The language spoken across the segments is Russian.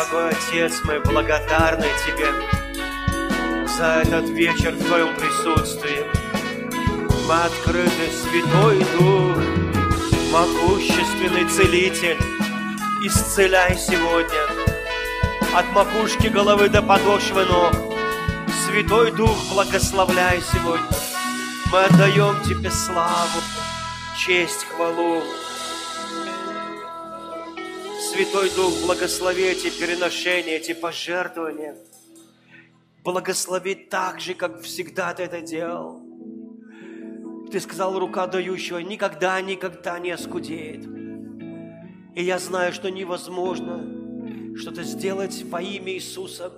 дорогой Отец, мы благодарны Тебе за этот вечер в Твоем присутствии. Мы открыты, Святой Дух, могущественный Целитель, исцеляй сегодня от макушки головы до подошвы ног. Святой Дух, благословляй сегодня. Мы отдаем Тебе славу, честь, хвалу. Святой Дух, благослови эти переношения, эти пожертвования. Благослови так же, как всегда Ты это делал. Ты сказал, рука дающего никогда, никогда не оскудеет. И я знаю, что невозможно что-то сделать во имя Иисуса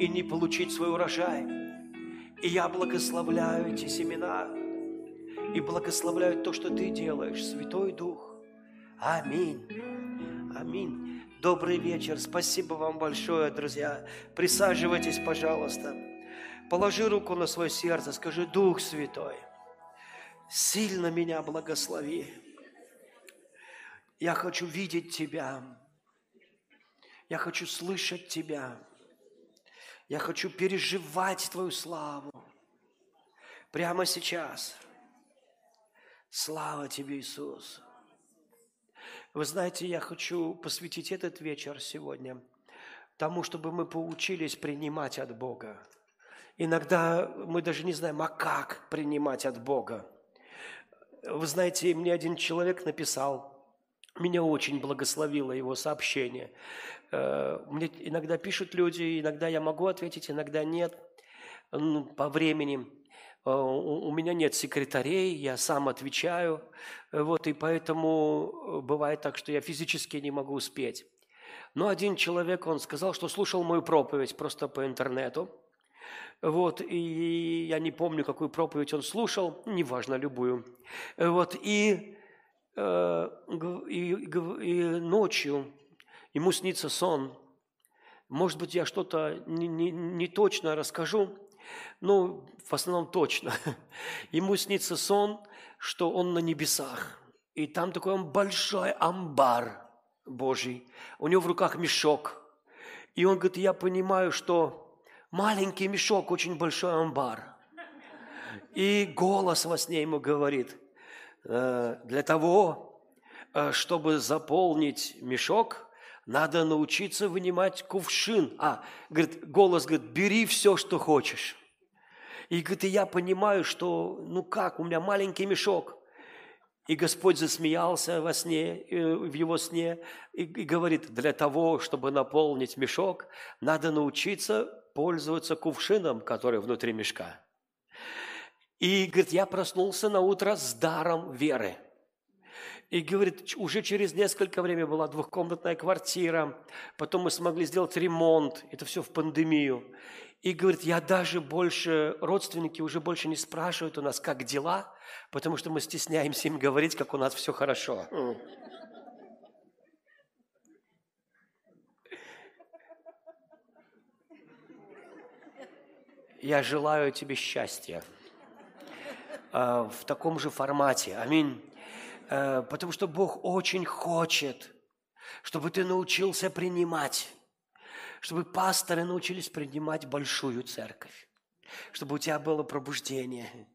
и не получить свой урожай. И я благословляю эти семена и благословляю то, что Ты делаешь, Святой Дух. Аминь. Аминь. Добрый вечер. Спасибо вам большое, друзья. Присаживайтесь, пожалуйста. Положи руку на свое сердце, скажи, Дух Святой, сильно меня благослови. Я хочу видеть Тебя. Я хочу слышать Тебя. Я хочу переживать Твою славу. Прямо сейчас. Слава Тебе, Иисус. Вы знаете, я хочу посвятить этот вечер сегодня тому, чтобы мы поучились принимать от Бога. Иногда мы даже не знаем, а как принимать от Бога. Вы знаете, мне один человек написал, меня очень благословило его сообщение. Э, мне иногда пишут люди, иногда я могу ответить, иногда нет ну, по времени. Э, у меня нет секретарей, я сам отвечаю, вот, и поэтому э, бывает так, что я физически не могу успеть. Но один человек, он сказал, что слушал мою проповедь просто по интернету, вот, и я не помню, какую проповедь он слушал, неважно, любую, вот, и, э, и, и ночью ему снится сон, может быть, я что-то не, не, не точно расскажу, ну, в основном точно. Ему снится сон, что он на небесах. И там такой он большой амбар Божий. У него в руках мешок. И он говорит, я понимаю, что маленький мешок, очень большой амбар. И голос во сне ему говорит, «Э, для того, э, чтобы заполнить мешок, надо научиться вынимать кувшин. А, говорит, голос говорит, бери все, что хочешь. И говорит, и я понимаю, что, ну как, у меня маленький мешок. И Господь засмеялся во сне, э, в его сне, и, и говорит, для того, чтобы наполнить мешок, надо научиться пользоваться кувшином, который внутри мешка. И говорит, я проснулся на утро с даром веры – и говорит, уже через несколько времени была двухкомнатная квартира, потом мы смогли сделать ремонт, это все в пандемию. И говорит, я даже больше, родственники уже больше не спрашивают у нас, как дела, потому что мы стесняемся им говорить, как у нас все хорошо. Я желаю тебе счастья а, в таком же формате. Аминь. Э, потому что Бог очень хочет, чтобы ты научился принимать, чтобы пасторы научились принимать большую церковь, чтобы у тебя было пробуждение,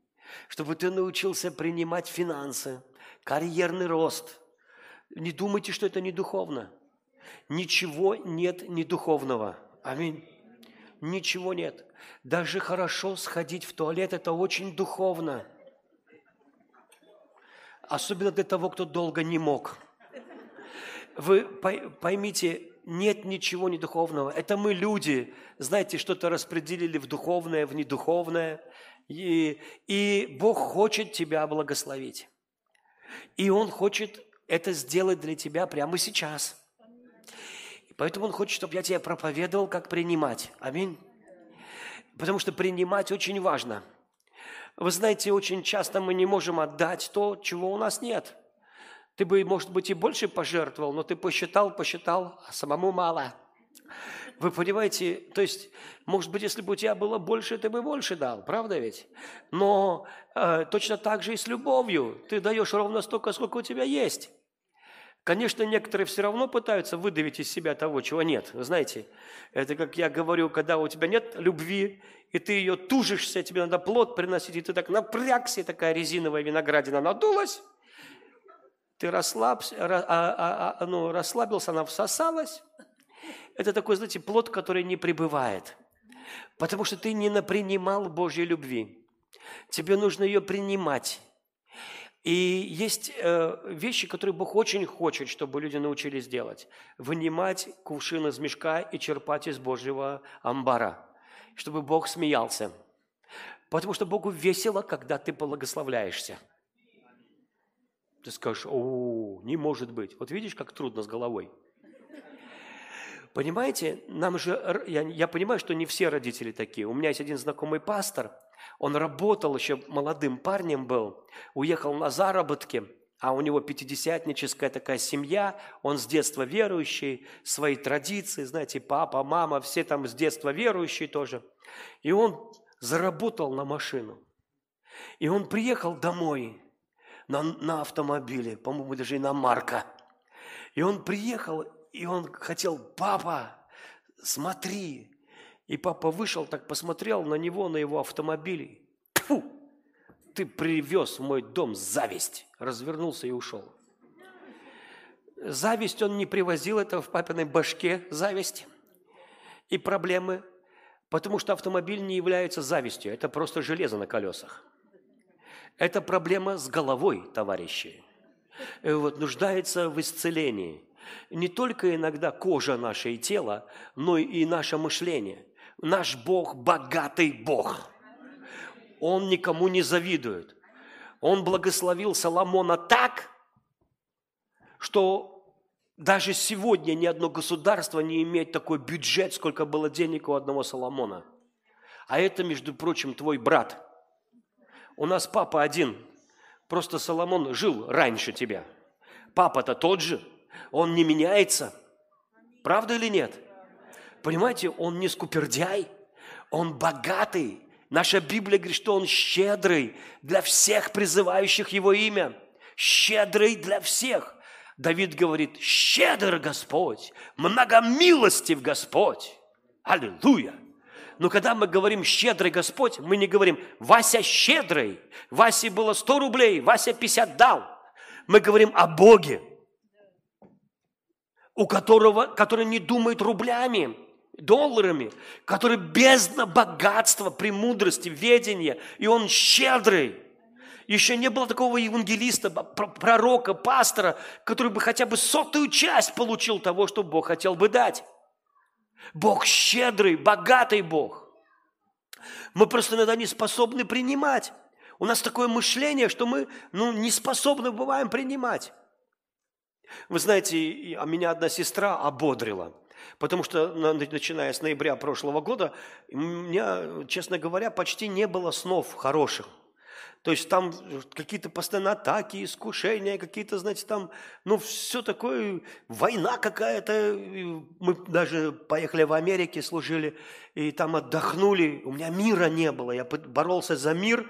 чтобы ты научился принимать финансы, карьерный рост. Не думайте, что это не духовно. Ничего нет недуховного. Аминь. Ничего нет. Даже хорошо сходить в туалет – это очень духовно. Особенно для того, кто долго не мог. Вы поймите, нет ничего недуховного. Это мы люди, знаете, что-то распределили в духовное, в недуховное. И, и Бог хочет тебя благословить. И Он хочет это сделать для тебя прямо сейчас. Поэтому Он хочет, чтобы я тебе проповедовал, как принимать. Аминь. Потому что принимать очень важно – вы знаете, очень часто мы не можем отдать то, чего у нас нет. Ты бы, может быть, и больше пожертвовал, но ты посчитал, посчитал, а самому мало. Вы понимаете, то есть, может быть, если бы у тебя было больше, ты бы больше дал, правда ведь? Но э, точно так же и с любовью. Ты даешь ровно столько, сколько у тебя есть. Конечно, некоторые все равно пытаются выдавить из себя того, чего нет. Вы знаете, это как я говорю, когда у тебя нет любви, и ты ее тужишься, тебе надо плод приносить, и ты так напрягся, такая резиновая виноградина надулась, ты расслабся, а, а, а, ну, расслабился, она всосалась. Это такой, знаете, плод, который не пребывает. Потому что ты не напринимал Божьей любви. Тебе нужно ее принимать. И есть э, вещи, которые Бог очень хочет, чтобы люди научились делать. Вынимать кувшин из мешка и черпать из Божьего амбара, чтобы Бог смеялся. Потому что Богу весело, когда ты благословляешься. Ты скажешь, о, не может быть. Вот видишь, как трудно с головой. Понимаете, нам же, я, я понимаю, что не все родители такие. У меня есть один знакомый пастор, он работал еще молодым парнем был, уехал на заработки, а у него пятидесятническая такая семья, он с детства верующий, свои традиции, знаете, папа, мама, все там с детства верующие тоже. И он заработал на машину. И он приехал домой на, на автомобиле, по-моему, даже и на Марка. И он приехал, и он хотел, папа, смотри. И папа вышел, так посмотрел на него, на его автомобиль. Фу, ты привез в мой дом зависть. Развернулся и ушел. Зависть он не привозил, это в папиной башке зависть и проблемы, потому что автомобиль не является завистью, это просто железо на колесах. Это проблема с головой, товарищи. И вот, нуждается в исцелении – не только иногда кожа наша и тело, но и наше мышление. Наш Бог – богатый Бог. Он никому не завидует. Он благословил Соломона так, что даже сегодня ни одно государство не имеет такой бюджет, сколько было денег у одного Соломона. А это, между прочим, твой брат. У нас папа один. Просто Соломон жил раньше тебя. Папа-то тот же – он не меняется. Правда или нет? Понимаете, он не скупердяй, он богатый. Наша Библия говорит, что он щедрый для всех призывающих его имя. Щедрый для всех. Давид говорит, щедр Господь, многомилостив Господь. Аллилуйя. Но когда мы говорим «щедрый Господь», мы не говорим «Вася щедрый», «Васе было 100 рублей, Вася 50 дал». Мы говорим о Боге – у которого, который не думает рублями, долларами, который бездна богатства, премудрости, ведения, и он щедрый. Еще не было такого евангелиста, пророка, пастора, который бы хотя бы сотую часть получил того, что Бог хотел бы дать. Бог щедрый, богатый Бог. Мы просто иногда не способны принимать. У нас такое мышление, что мы ну, не способны бываем принимать. Вы знаете, а меня одна сестра ободрила, потому что начиная с ноября прошлого года у меня, честно говоря, почти не было снов хороших. То есть там какие-то постоянно атаки, искушения, какие-то, знаете, там, ну, все такое, война какая-то. Мы даже поехали в Америке, служили, и там отдохнули. У меня мира не было. Я боролся за мир,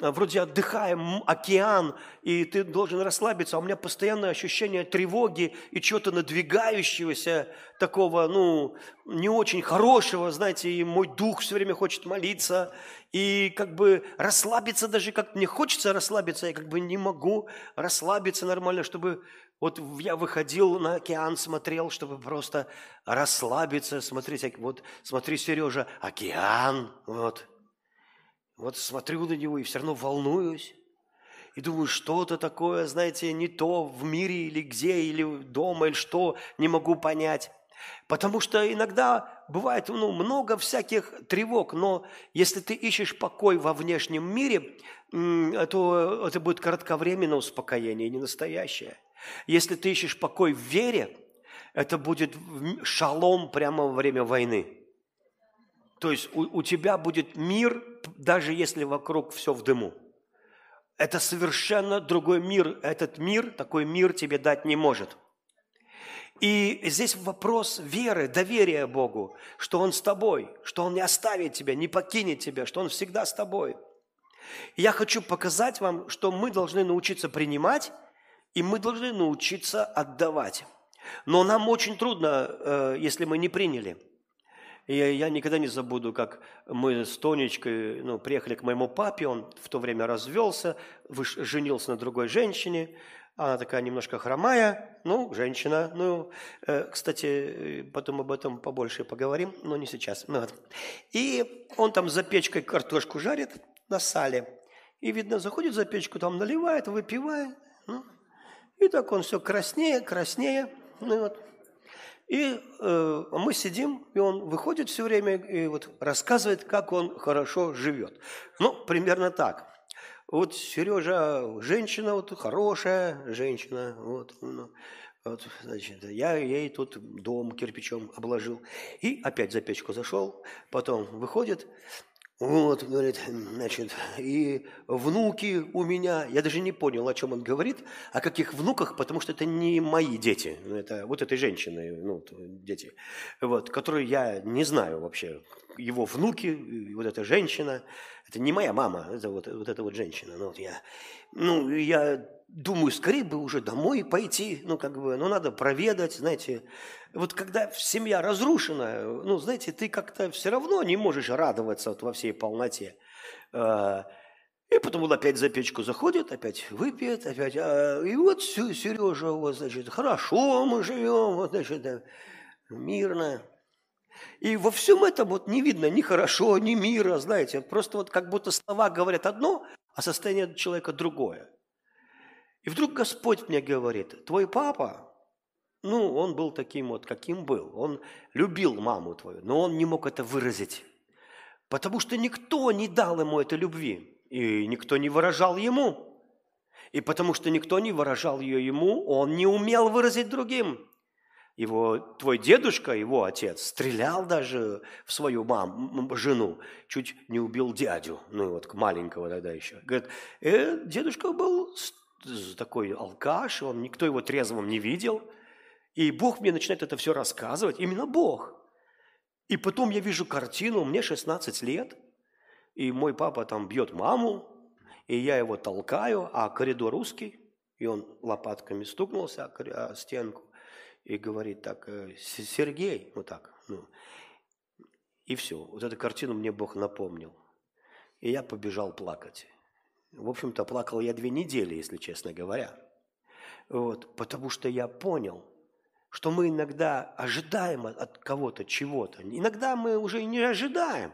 вроде отдыхаем, океан, и ты должен расслабиться, а у меня постоянное ощущение тревоги и чего-то надвигающегося, такого, ну, не очень хорошего, знаете, и мой дух все время хочет молиться, и как бы расслабиться даже как мне хочется расслабиться, я как бы не могу расслабиться нормально, чтобы вот я выходил на океан, смотрел, чтобы просто расслабиться, смотреть, вот смотри, Сережа, океан, вот, вот смотрю на него и все равно волнуюсь. И думаю, что-то такое, знаете, не то в мире или где, или дома, или что, не могу понять. Потому что иногда бывает ну, много всяких тревог, но если ты ищешь покой во внешнем мире, то это будет кратковременное успокоение, не настоящее. Если ты ищешь покой в вере, это будет шалом прямо во время войны. То есть у, у тебя будет мир, даже если вокруг все в дыму. Это совершенно другой мир. Этот мир, такой мир тебе дать не может. И здесь вопрос веры, доверия Богу, что Он с тобой, что Он не оставит тебя, не покинет тебя, что Он всегда с тобой. Я хочу показать вам, что мы должны научиться принимать И мы должны научиться отдавать. Но нам очень трудно, э, если мы не приняли. И я никогда не забуду, как мы с Тонечкой ну, приехали к моему папе, он в то время развелся, женился на другой женщине, она такая немножко хромая, ну, женщина. Ну, э, кстати, потом об этом побольше поговорим, но не сейчас. Ну, вот. И он там за печкой картошку жарит на сале. И, видно, заходит за печку, там наливает, выпивает. Ну, и так он все краснее, краснее. Ну, вот. И э, мы сидим, и он выходит все время и вот рассказывает, как он хорошо живет. Ну, примерно так. Вот Сережа, женщина вот хорошая, женщина, вот, ну, вот, значит, я ей тут дом кирпичом обложил. И опять за печку зашел, потом выходит, вот, говорит, значит, и внуки у меня, я даже не понял, о чем он говорит, о каких внуках, потому что это не мои дети, это вот этой женщины, ну, дети, вот, которые я не знаю вообще, его внуки, вот эта женщина, это не моя мама, это вот, вот эта вот женщина, ну, вот я, ну, я думаю, скорее бы уже домой пойти, ну, как бы, ну, надо проведать, знаете. Вот когда семья разрушена, ну, знаете, ты как-то все равно не можешь радоваться вот во всей полноте. А, и потом он опять за печку заходит, опять выпьет, опять, а, и вот Сережа, вот, значит, хорошо мы живем, вот, значит, мирно. И во всем этом вот не видно ни хорошо, ни мира, знаете, просто вот как будто слова говорят одно, а состояние человека другое. И вдруг Господь мне говорит, твой папа, ну, он был таким вот, каким был. Он любил маму твою, но он не мог это выразить. Потому что никто не дал ему этой любви, и никто не выражал ему. И потому что никто не выражал ее ему, он не умел выразить другим. Его, твой дедушка, его отец, стрелял даже в свою маму, жену, чуть не убил дядю, ну вот маленького тогда еще. Говорит, э, дедушка был такой алкаш, он, никто его трезвым не видел. И Бог мне начинает это все рассказывать, именно Бог. И потом я вижу картину, мне 16 лет, и мой папа там бьет маму, и я его толкаю, а коридор узкий, и он лопатками стукнулся о стенку и говорит так, «Э, Сергей, вот так, ну, и все. Вот эту картину мне Бог напомнил. И я побежал плакать. В общем-то, плакал я две недели, если честно говоря. Вот, потому что я понял, что мы иногда ожидаем от кого-то чего-то. Иногда мы уже не ожидаем,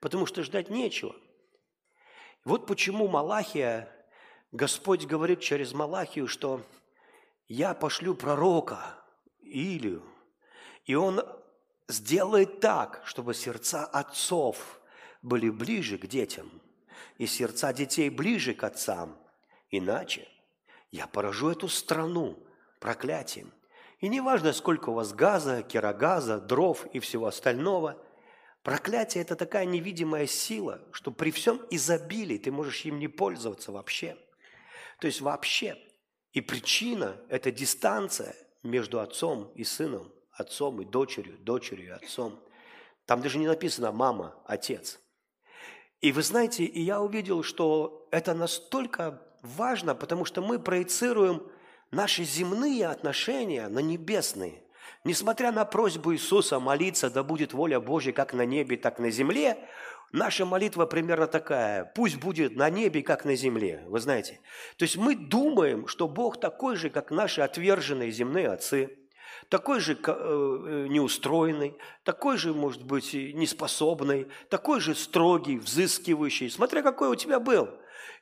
потому что ждать нечего. Вот почему Малахия, Господь говорит через Малахию, что я пошлю пророка Илию, и он сделает так, чтобы сердца отцов были ближе к детям – и сердца детей ближе к отцам. Иначе я поражу эту страну проклятием. И неважно, сколько у вас газа, керогаза, дров и всего остального, проклятие – это такая невидимая сила, что при всем изобилии ты можешь им не пользоваться вообще. То есть вообще. И причина – это дистанция между отцом и сыном, отцом и дочерью, дочерью и отцом. Там даже не написано «мама», «отец». И вы знаете, и я увидел, что это настолько важно, потому что мы проецируем наши земные отношения на небесные. Несмотря на просьбу Иисуса молиться, да будет воля Божья как на небе, так на земле, наша молитва примерно такая, пусть будет на небе, как на земле, вы знаете. То есть мы думаем, что Бог такой же, как наши отверженные земные отцы – такой же э, неустроенный, такой же, может быть, неспособный, такой же строгий, взыскивающий, смотря какой у тебя был.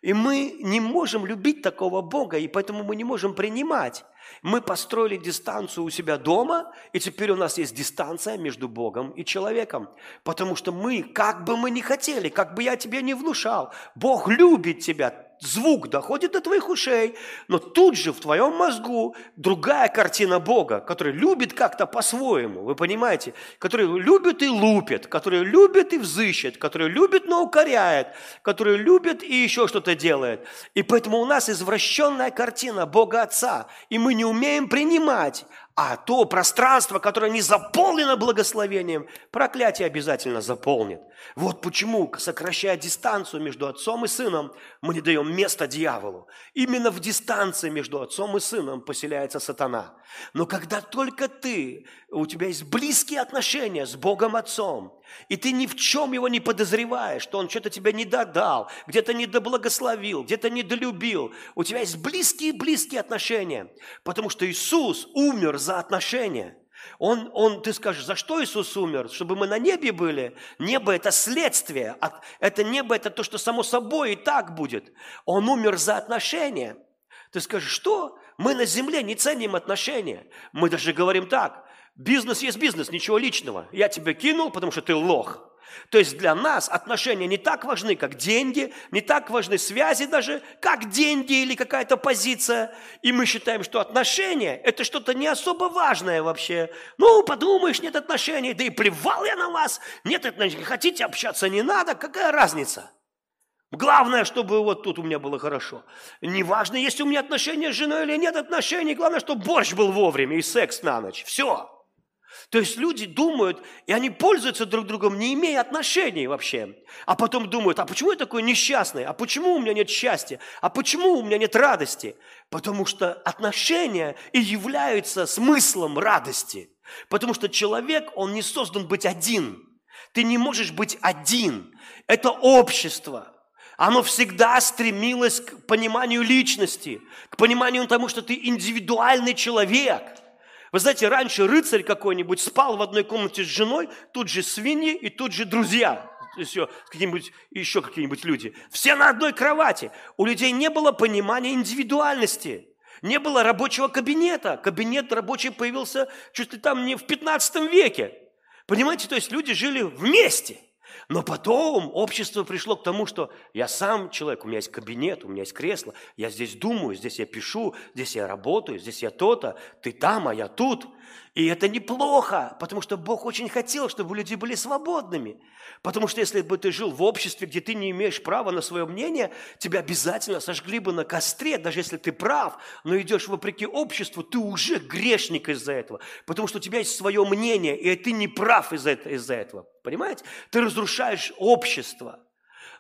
И мы не можем любить такого Бога, и поэтому мы не можем принимать. Мы построили дистанцию у себя дома, и теперь у нас есть дистанция между Богом и человеком. Потому что мы, как бы мы ни хотели, как бы я тебе не внушал, Бог любит тебя, звук доходит до твоих ушей, но тут же в твоем мозгу другая картина Бога, который любит как-то по-своему, вы понимаете, который любит и лупит, который любит и взыщет, который любит, но укоряет, который любит и еще что-то делает. И поэтому у нас извращенная картина Бога Отца, и мы не умеем принимать А то пространство, которое не заполнено благословением, проклятие обязательно заполнит. Вот почему, сокращая дистанцию между отцом и сыном, мы не даем места дьяволу. Именно в дистанции между отцом и сыном поселяется сатана. Но когда только ты, у тебя есть близкие отношения с Богом Отцом, и ты ни в чем его не подозреваешь, что он что-то тебе не додал, где-то не доблагословил, где-то не долюбил. У тебя есть близкие-близкие отношения, потому что Иисус умер за отношения. Он, он, ты скажешь, за что Иисус умер? Чтобы мы на небе были? Небо – это следствие. Это небо – это то, что само собой и так будет. Он умер за отношения. Ты скажешь, что? Мы на земле не ценим отношения. Мы даже говорим так, Бизнес есть бизнес, ничего личного. Я тебя кинул, потому что ты лох. То есть для нас отношения не так важны, как деньги, не так важны связи даже, как деньги или какая-то позиция. И мы считаем, что отношения – это что-то не особо важное вообще. Ну, подумаешь, нет отношений, да и плевал я на вас. Нет отношений, хотите общаться, не надо, какая разница? Главное, чтобы вот тут у меня было хорошо. Неважно, есть у меня отношения с женой или нет отношений, главное, чтобы борщ был вовремя и секс на ночь. Все. То есть люди думают, и они пользуются друг другом, не имея отношений вообще. А потом думают, а почему я такой несчастный? А почему у меня нет счастья? А почему у меня нет радости? Потому что отношения и являются смыслом радости. Потому что человек, он не создан быть один. Ты не можешь быть один. Это общество. Оно всегда стремилось к пониманию личности, к пониманию тому, что ты индивидуальный человек – вы знаете, раньше рыцарь какой-нибудь спал в одной комнате с женой, тут же свиньи и тут же друзья, еще какие-нибудь, еще какие-нибудь люди. Все на одной кровати. У людей не было понимания индивидуальности. Не было рабочего кабинета. Кабинет рабочий появился чуть ли там не в 15 веке. Понимаете, то есть люди жили вместе – но потом общество пришло к тому, что я сам человек, у меня есть кабинет, у меня есть кресло, я здесь думаю, здесь я пишу, здесь я работаю, здесь я то-то, ты там, а я тут – и это неплохо, потому что Бог очень хотел, чтобы люди были свободными. Потому что если бы ты жил в обществе, где ты не имеешь права на свое мнение, тебя обязательно сожгли бы на костре, даже если ты прав, но идешь вопреки обществу, ты уже грешник из-за этого. Потому что у тебя есть свое мнение, и ты не прав из-за этого. Понимаете? Ты разрушаешь общество.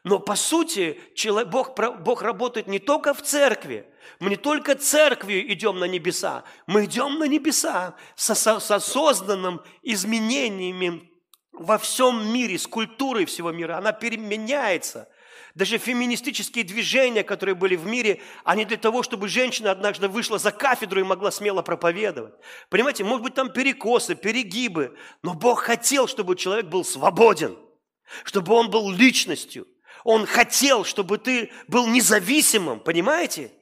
Но по сути Бог, Бог работает не только в церкви. Мы не только церковью идем на небеса, мы идем на небеса с, с, с осознанным изменениями во всем мире, с культурой всего мира. Она переменяется. Даже феминистические движения, которые были в мире, они для того, чтобы женщина однажды вышла за кафедру и могла смело проповедовать. Понимаете, может быть там перекосы, перегибы, но Бог хотел, чтобы человек был свободен, чтобы он был личностью, он хотел, чтобы ты был независимым, понимаете?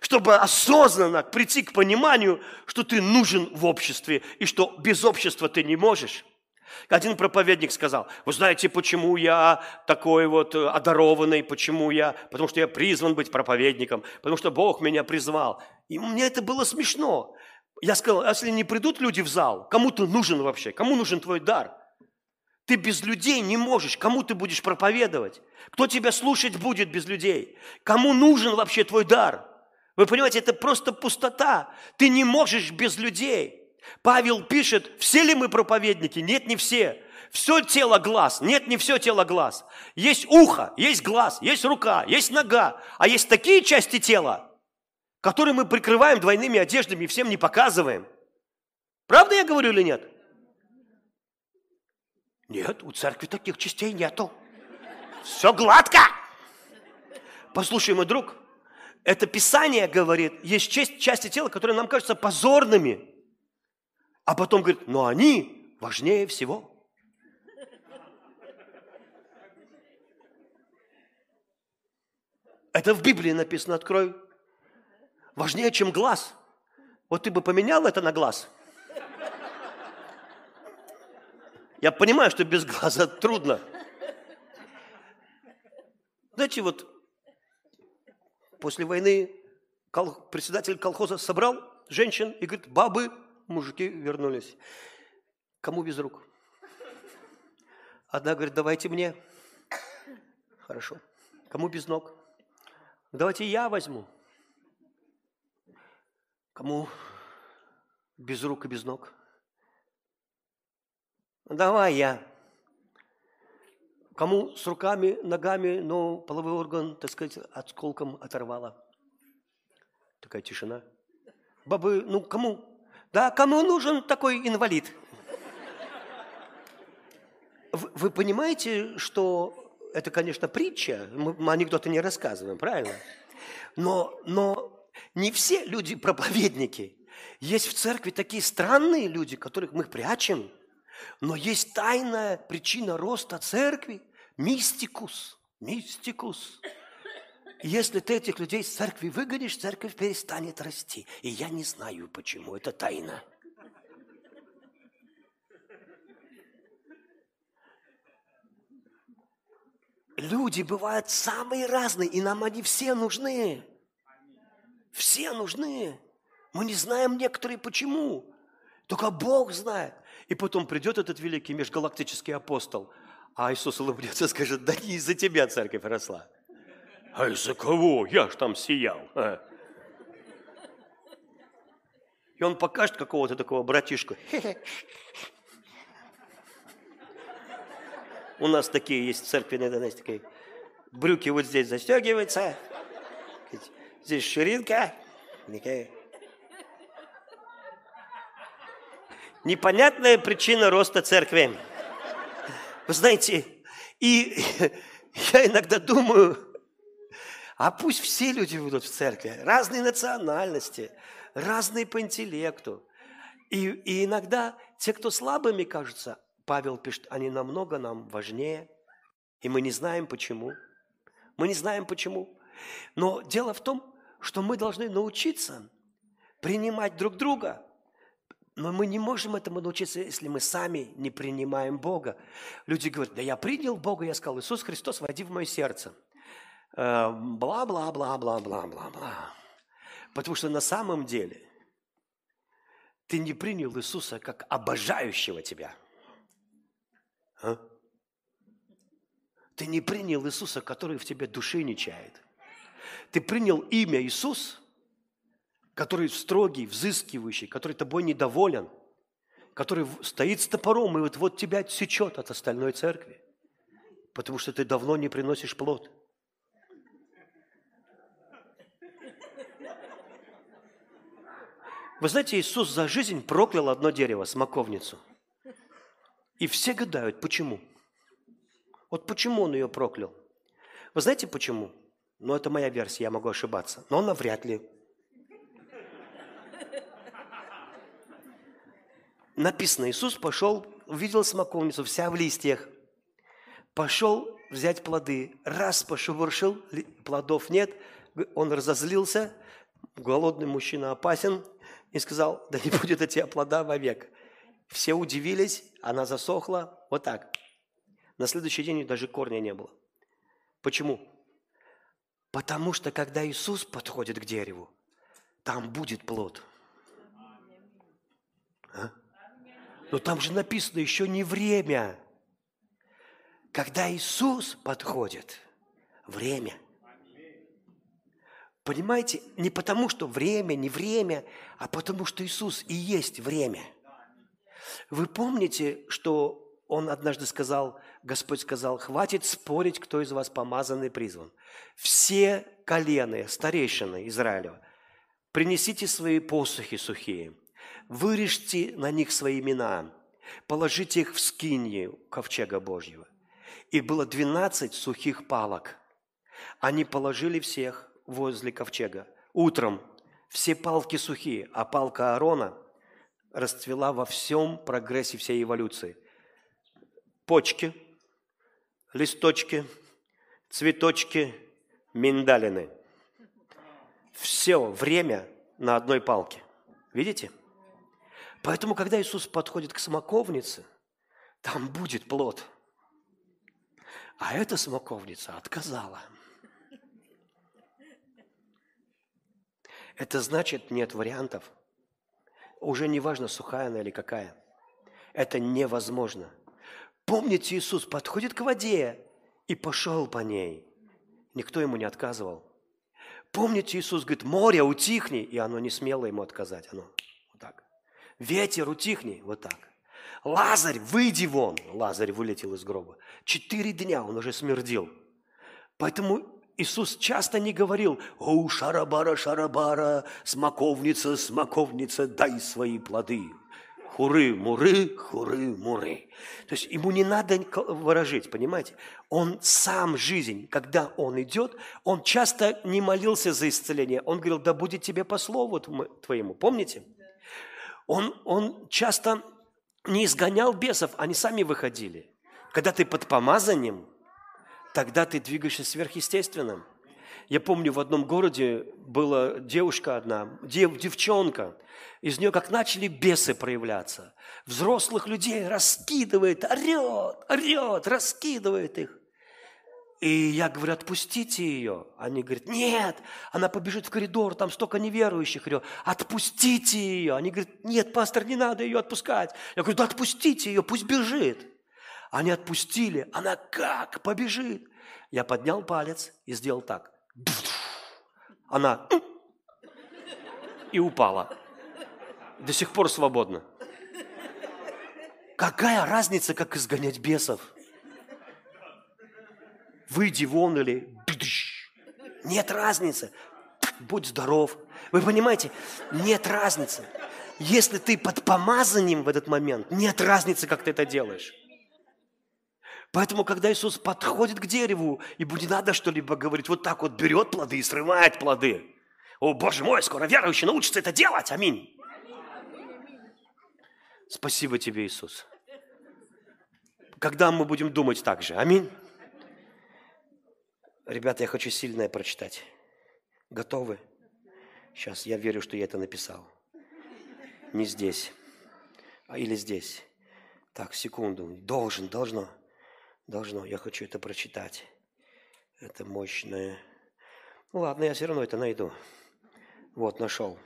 Чтобы осознанно прийти к пониманию, что ты нужен в обществе и что без общества ты не можешь. Один проповедник сказал, вы знаете, почему я такой вот э, одарованный, почему я, потому что я призван быть проповедником, потому что Бог меня призвал. И мне это было смешно. Я сказал, «А если не придут люди в зал, кому ты нужен вообще? Кому нужен твой дар? Ты без людей не можешь. Кому ты будешь проповедовать? Кто тебя слушать будет без людей? Кому нужен вообще твой дар? Вы понимаете, это просто пустота. Ты не можешь без людей. Павел пишет, все ли мы проповедники? Нет, не все. Все тело глаз. Нет, не все тело глаз. Есть ухо, есть глаз, есть рука, есть нога. А есть такие части тела, которые мы прикрываем двойными одеждами и всем не показываем. Правда я говорю или нет? Нет, у церкви таких частей нету. Все гладко. Послушай, мой друг, это Писание говорит, есть часть, части тела, которые нам кажутся позорными. А потом говорит, но они важнее всего. Это в Библии написано, открой. Важнее, чем глаз. Вот ты бы поменял это на глаз – Я понимаю, что без глаза трудно. Знаете, вот после войны кол- председатель колхоза собрал женщин и говорит, бабы, мужики вернулись. Кому без рук? Одна говорит, давайте мне. Хорошо. Кому без ног? Давайте я возьму. Кому без рук и без ног? Давай я. Кому с руками, ногами, но половой орган, так сказать, осколком оторвало. Такая тишина. Бабы, ну кому? Да, кому нужен такой инвалид? Вы, вы понимаете, что это, конечно, притча, мы анекдоты не рассказываем, правильно? Но, но не все люди проповедники. Есть в церкви такие странные люди, которых мы прячем, но есть тайная причина роста церкви – мистикус, мистикус. Если ты этих людей из церкви выгонишь, церковь перестанет расти. И я не знаю почему, это тайна. Люди бывают самые разные, и нам они все нужны. Все нужны. Мы не знаем некоторые почему. Только Бог знает. И потом придет этот великий межгалактический апостол, а Иисус улыбнется и скажет, да не из-за тебя церковь росла. А из-за кого? Я ж там сиял. А? И он покажет какого-то такого братишку. У нас такие есть в церкви, иногда, знаете, такие брюки вот здесь застегиваются, здесь ширинка, такая непонятная причина роста церкви. Вы знаете, и я иногда думаю, а пусть все люди будут в церкви, разные национальности, разные по интеллекту. И, и иногда те, кто слабыми кажутся, Павел пишет, они намного нам важнее, и мы не знаем почему. Мы не знаем почему. Но дело в том, что мы должны научиться принимать друг друга – но мы не можем этому научиться, если мы сами не принимаем Бога. Люди говорят, да я принял Бога, я сказал, Иисус Христос, войди в мое сердце. Бла-бла-бла-бла-бла-бла-бла. Потому что на самом деле ты не принял Иисуса как обожающего тебя. А? Ты не принял Иисуса, который в тебе души не чает. Ты принял имя Иисус – который строгий, взыскивающий, который тобой недоволен, который стоит с топором и вот, вот тебя отсечет от остальной церкви, потому что ты давно не приносишь плод. Вы знаете, Иисус за жизнь проклял одно дерево, смоковницу. И все гадают, почему. Вот почему он ее проклял. Вы знаете почему? Ну, это моя версия, я могу ошибаться. Но он навряд ли написано, Иисус пошел, увидел смоковницу, вся в листьях, пошел взять плоды, раз пошебуршил, плодов нет, он разозлился, голодный мужчина опасен, и сказал, да не будет от тебя плода вовек. Все удивились, она засохла, вот так. На следующий день даже корня не было. Почему? Потому что когда Иисус подходит к дереву, там будет плод. А? Но там же написано еще не время. Когда Иисус подходит, время. Понимаете, не потому, что время, не время, а потому, что Иисус и есть время. Вы помните, что Он однажды сказал, Господь сказал, хватит спорить, кто из вас помазан и призван. Все колены, старейшины Израилева, принесите свои посохи сухие – вырежьте на них свои имена, положите их в скинье ковчега Божьего. И было 12 сухих палок. Они положили всех возле ковчега. Утром все палки сухие, а палка Аарона расцвела во всем прогрессе всей эволюции. Почки, листочки, цветочки, миндалины. Все время на одной палке. Видите? Поэтому, когда Иисус подходит к смоковнице, там будет плод. А эта смоковница отказала. Это значит, нет вариантов. Уже не важно, сухая она или какая. Это невозможно. Помните, Иисус подходит к воде и пошел по ней. Никто ему не отказывал. Помните, Иисус говорит, море, утихни, и оно не смело ему отказать. Оно Ветер, утихни. Вот так. Лазарь, выйди вон. Лазарь вылетел из гроба. Четыре дня он уже смердил. Поэтому Иисус часто не говорил, «О, шарабара, шарабара, смоковница, смоковница, дай свои плоды». Хуры-муры, хуры-муры. То есть ему не надо выражить, понимаете? Он сам жизнь, когда он идет, он часто не молился за исцеление. Он говорил, да будет тебе по слову твоему. Помните? Он, он часто не изгонял бесов, они сами выходили. Когда ты под помазанием, тогда ты двигаешься сверхъестественным. Я помню, в одном городе была девушка одна, дев, девчонка. Из нее как начали бесы проявляться. Взрослых людей раскидывает, орет, орет, раскидывает их. И я говорю, отпустите ее. Они говорят, нет, она побежит в коридор, там столько неверующих. Я говорю, отпустите ее. Они говорят, нет, пастор, не надо ее отпускать. Я говорю, да отпустите ее, пусть бежит. Они отпустили, она как побежит. Я поднял палец и сделал так. Она и упала. До сих пор свободна. Какая разница, как изгонять бесов? Выйди вон или нет разницы. Будь здоров. Вы понимаете? Нет разницы. Если ты под помазанием в этот момент, нет разницы, как ты это делаешь. Поэтому, когда Иисус подходит к дереву, ему не надо что-либо говорить, вот так вот берет плоды и срывает плоды. О, Боже мой, скоро верующий научится это делать. Аминь. Спасибо тебе, Иисус. Когда мы будем думать так же? Аминь. Ребята, я хочу сильное прочитать. Готовы? Сейчас, я верю, что я это написал. Не здесь, а или здесь. Так, секунду. Должен, должно. Должно. Я хочу это прочитать. Это мощное. Ну ладно, я все равно это найду. Вот, нашел.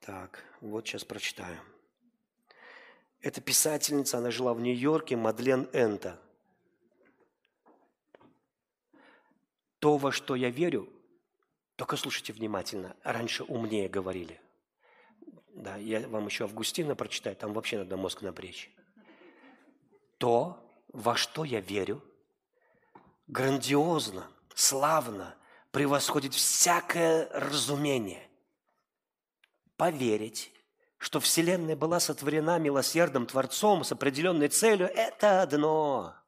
Так, вот сейчас прочитаю. Это писательница, она жила в Нью-Йорке, Мадлен Энта – То, во что я верю, только слушайте внимательно, раньше умнее говорили. Да, я вам еще Августина прочитаю, там вообще надо мозг напрячь. То, во что я верю, грандиозно, славно, превосходит всякое разумение. Поверить, что Вселенная была сотворена милосердным Творцом с определенной целью – это одно –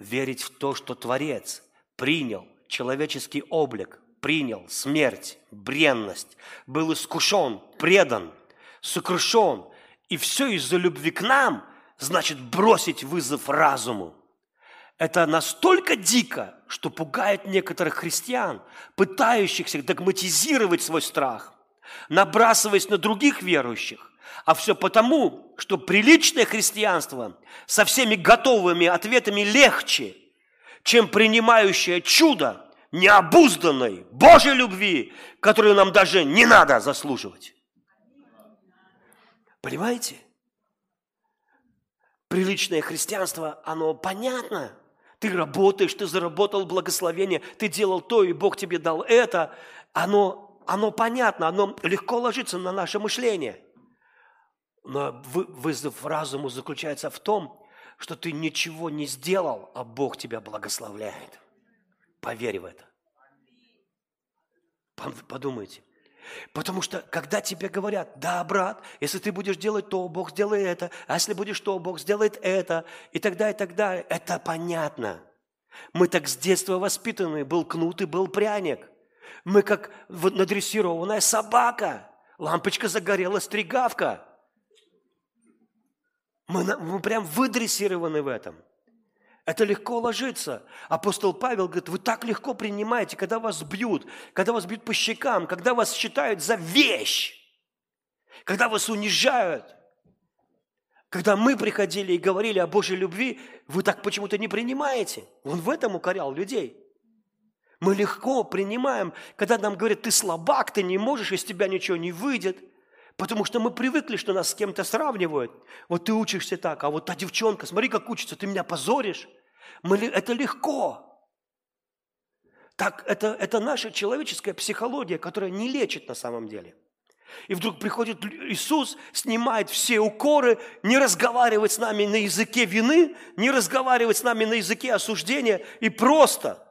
верить в то, что Творец принял человеческий облик, принял смерть, бренность, был искушен, предан, сокрушен, и все из-за любви к нам, значит бросить вызов разуму. Это настолько дико, что пугает некоторых христиан, пытающихся догматизировать свой страх, набрасываясь на других верующих, а все потому, что приличное христианство со всеми готовыми ответами легче, чем принимающее чудо необузданной Божьей любви, которую нам даже не надо заслуживать. Понимаете? Приличное христианство, оно понятно. Ты работаешь, ты заработал благословение, ты делал то, и Бог тебе дал это. Оно, оно понятно, оно легко ложится на наше мышление – но вызов разуму заключается в том, что ты ничего не сделал, а Бог тебя благословляет. Поверь в это. Подумайте. Потому что, когда тебе говорят, да, брат, если ты будешь делать то, Бог сделает это, а если будешь то, Бог сделает это, и тогда, и тогда, это понятно. Мы так с детства воспитаны, был кнут и был пряник. Мы как надрессированная собака. Лампочка загорелась, стригавка. Мы, мы прям выдрессированы в этом. Это легко ложится. Апостол Павел говорит, вы так легко принимаете, когда вас бьют, когда вас бьют по щекам, когда вас считают за вещь, когда вас унижают. Когда мы приходили и говорили о Божьей любви, вы так почему-то не принимаете. Он в этом укорял людей. Мы легко принимаем, когда нам говорят, ты слабак, ты не можешь, из тебя ничего не выйдет – Потому что мы привыкли, что нас с кем-то сравнивают. Вот ты учишься так, а вот та девчонка, смотри, как учится, ты меня позоришь. Мы, это легко. Так, это, это наша человеческая психология, которая не лечит на самом деле. И вдруг приходит Иисус, снимает все укоры, не разговаривает с нами на языке вины, не разговаривает с нами на языке осуждения, и просто,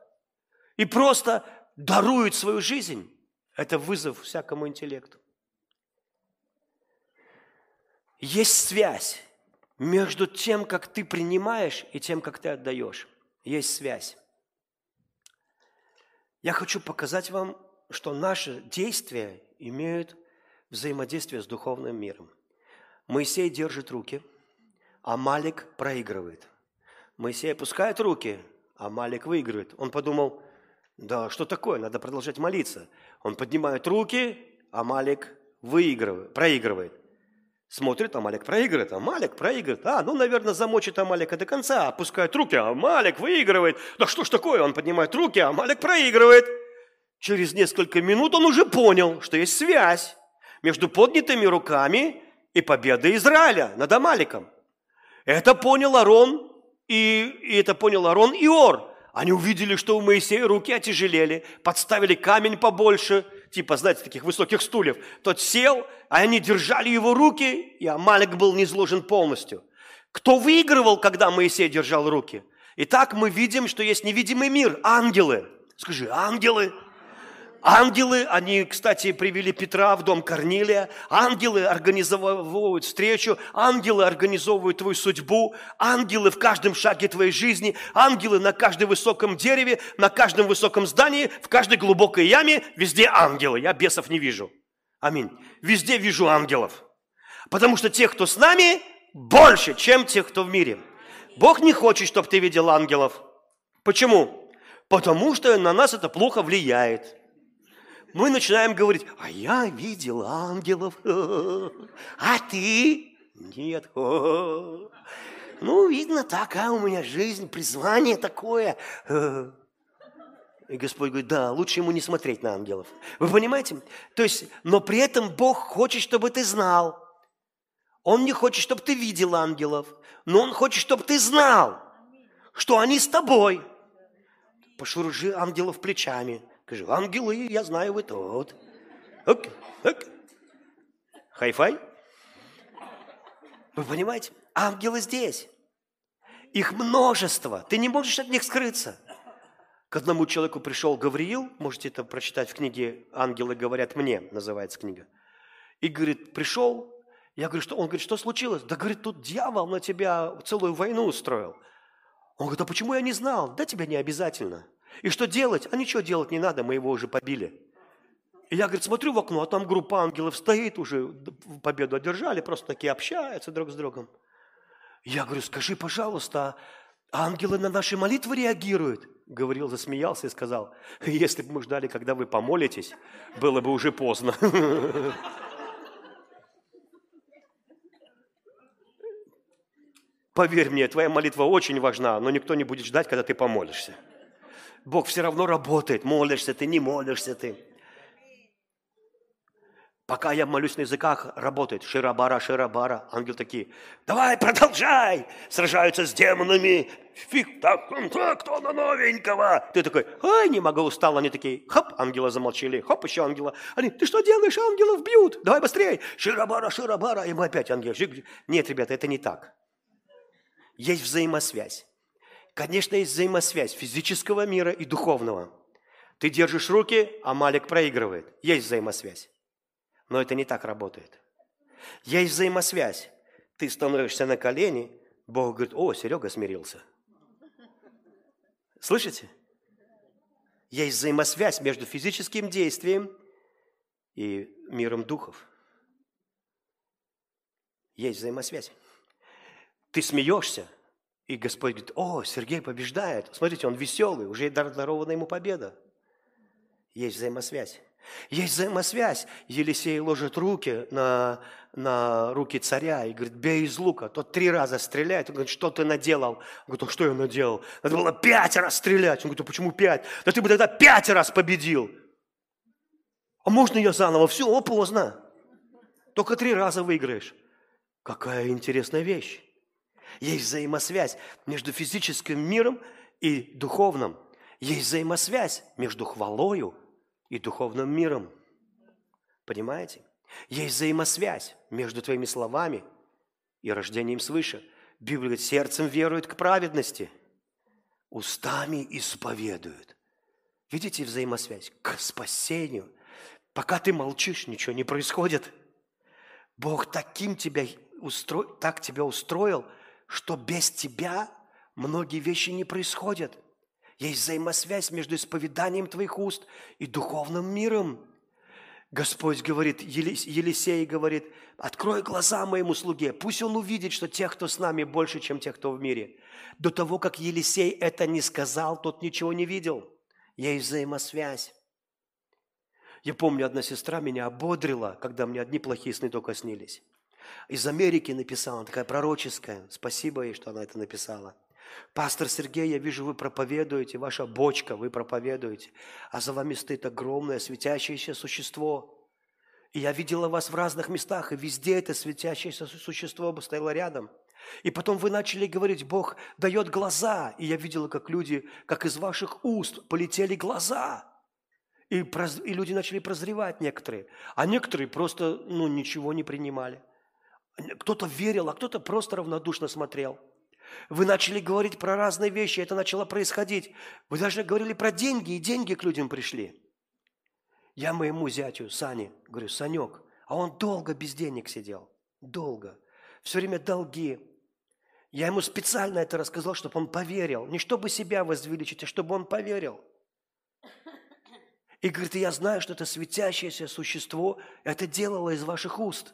и просто дарует свою жизнь. Это вызов всякому интеллекту. Есть связь между тем, как ты принимаешь, и тем, как ты отдаешь. Есть связь. Я хочу показать вам, что наши действия имеют взаимодействие с духовным миром. Моисей держит руки, а Малик проигрывает. Моисей опускает руки, а Малик выигрывает. Он подумал, да что такое, надо продолжать молиться. Он поднимает руки, а Малик выигрывает, проигрывает. Смотрит, а Малик проигрывает, а Малик проигрывает. А, ну, наверное, замочит Амалика до конца, опускает руки, а Малик выигрывает. Да что ж такое, он поднимает руки, а Малик проигрывает. Через несколько минут он уже понял, что есть связь между поднятыми руками и победой Израиля над Амаликом. Это понял Арон, и, и это понял Арон и Ор. Они увидели, что у Моисея руки отяжелели, подставили камень побольше, типа, знаете, таких высоких стульев. Тот сел, а они держали его руки, и Амалик был не изложен полностью. Кто выигрывал, когда Моисей держал руки? Итак, мы видим, что есть невидимый мир, ангелы. Скажи, ангелы. Ангелы, они, кстати, привели Петра в дом Корнилия. Ангелы организовывают встречу, ангелы организовывают твою судьбу, ангелы в каждом шаге твоей жизни, ангелы на каждом высоком дереве, на каждом высоком здании, в каждой глубокой яме, везде ангелы. Я бесов не вижу. Аминь. Везде вижу ангелов. Потому что тех, кто с нами, больше, чем тех, кто в мире. Бог не хочет, чтобы ты видел ангелов. Почему? Потому что на нас это плохо влияет мы начинаем говорить, а я видел ангелов, а ты? Нет. Ну, видно, такая у меня жизнь, призвание такое. И Господь говорит, да, лучше ему не смотреть на ангелов. Вы понимаете? То есть, но при этом Бог хочет, чтобы ты знал. Он не хочет, чтобы ты видел ангелов, но Он хочет, чтобы ты знал, что они с тобой. Пошуржи ангелов плечами. Скажи, ангелы, я знаю, вы тут. Ок, ок. Хай-фай. Вы понимаете? Ангелы здесь. Их множество. Ты не можешь от них скрыться. К одному человеку пришел Гавриил, можете это прочитать в книге «Ангелы говорят мне», называется книга. И говорит, пришел, я говорю, что? Он говорит, что случилось? Да, говорит, тут дьявол на тебя целую войну устроил. Он говорит, а почему я не знал? Да тебе не обязательно. И что делать? А ничего делать не надо, мы его уже побили. И я, говорит, смотрю в окно, а там группа ангелов стоит, уже победу одержали, просто такие общаются друг с другом. Я говорю, скажи, пожалуйста, а ангелы на наши молитвы реагируют? Говорил, засмеялся и сказал, если бы мы ждали, когда вы помолитесь, было бы уже поздно. Поверь мне, твоя молитва очень важна, но никто не будет ждать, когда ты помолишься. Бог все равно работает. Молишься ты, не молишься ты. Пока я молюсь на языках, работает. Ширабара, ширабара. Ангел такие, давай, продолжай. Сражаются с демонами. Фиг, так, так, кто на новенького? Ты такой, ой, не могу, устал. Они такие, хоп, ангела замолчали. Хоп, еще ангела. Они, ты что делаешь? Ангелов бьют. Давай быстрее. Ширабара, ширабара. И мы опять ангел. Нет, ребята, это не так. Есть взаимосвязь. Конечно, есть взаимосвязь физического мира и духовного. Ты держишь руки, а Малик проигрывает. Есть взаимосвязь. Но это не так работает. Есть взаимосвязь. Ты становишься на колени, Бог говорит, о, Серега смирился. Слышите? Есть взаимосвязь между физическим действием и миром духов. Есть взаимосвязь. Ты смеешься – и Господь говорит, о, Сергей побеждает. Смотрите, он веселый, уже дарована ему победа. Есть взаимосвязь. Есть взаимосвязь. Елисей ложит руки на, на руки царя и говорит, бей из лука. Тот три раза стреляет. Он говорит, что ты наделал? Он говорит, а что я наделал? Надо было пять раз стрелять. Он говорит, а почему пять? Да ты бы тогда пять раз победил. А можно я заново? Все, поздно. Только три раза выиграешь. Какая интересная вещь. Есть взаимосвязь между физическим миром и духовным. Есть взаимосвязь между хвалою и духовным миром. Понимаете? Есть взаимосвязь между твоими словами и рождением свыше. Библия говорит, сердцем верует к праведности, устами исповедуют. Видите взаимосвязь? К спасению. Пока ты молчишь, ничего не происходит. Бог таким тебя устро... так тебя устроил, что без тебя многие вещи не происходят. Есть взаимосвязь между исповеданием твоих уст и духовным миром. Господь говорит, Елисей говорит, открой глаза моему слуге, пусть он увидит, что тех, кто с нами, больше, чем тех, кто в мире. До того, как Елисей это не сказал, тот ничего не видел. Есть взаимосвязь. Я помню, одна сестра меня ободрила, когда мне одни плохие сны только снились. Из Америки написала, такая пророческая. Спасибо ей, что она это написала. Пастор Сергей, я вижу, вы проповедуете, ваша бочка, вы проповедуете, а за вами стоит огромное светящееся существо. И я видела вас в разных местах, и везде это светящееся существо стояло рядом. И потом вы начали говорить, Бог дает глаза. И я видела, как люди, как из ваших уст полетели глаза. И, проз... и люди начали прозревать некоторые. А некоторые просто ну, ничего не принимали. Кто-то верил, а кто-то просто равнодушно смотрел. Вы начали говорить про разные вещи, это начало происходить. Вы даже говорили про деньги, и деньги к людям пришли. Я моему зятю, Сане, говорю, Санек, а он долго без денег сидел. Долго. Все время долги. Я ему специально это рассказал, чтобы он поверил. Не чтобы себя возвеличить, а чтобы он поверил. И говорит, я знаю, что это светящееся существо, это делало из ваших уст.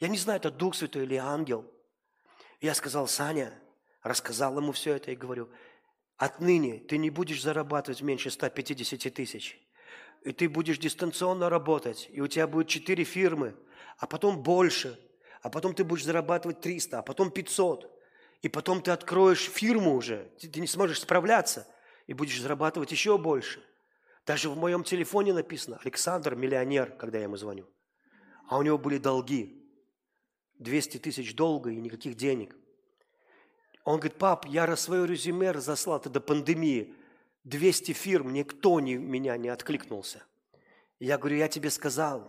Я не знаю, это Дух Святой или ангел. Я сказал, Саня, рассказал ему все это и говорю, отныне ты не будешь зарабатывать меньше 150 тысяч. И ты будешь дистанционно работать, и у тебя будет четыре фирмы, а потом больше, а потом ты будешь зарабатывать 300, а потом 500, и потом ты откроешь фирму уже, ты не сможешь справляться, и будешь зарабатывать еще больше. Даже в моем телефоне написано, Александр миллионер, когда я ему звоню. А у него были долги. 200 тысяч долга и никаких денег – он говорит, пап, я свое резюме разослал, это до пандемии. 200 фирм, никто не, меня не откликнулся. Я говорю, я тебе сказал.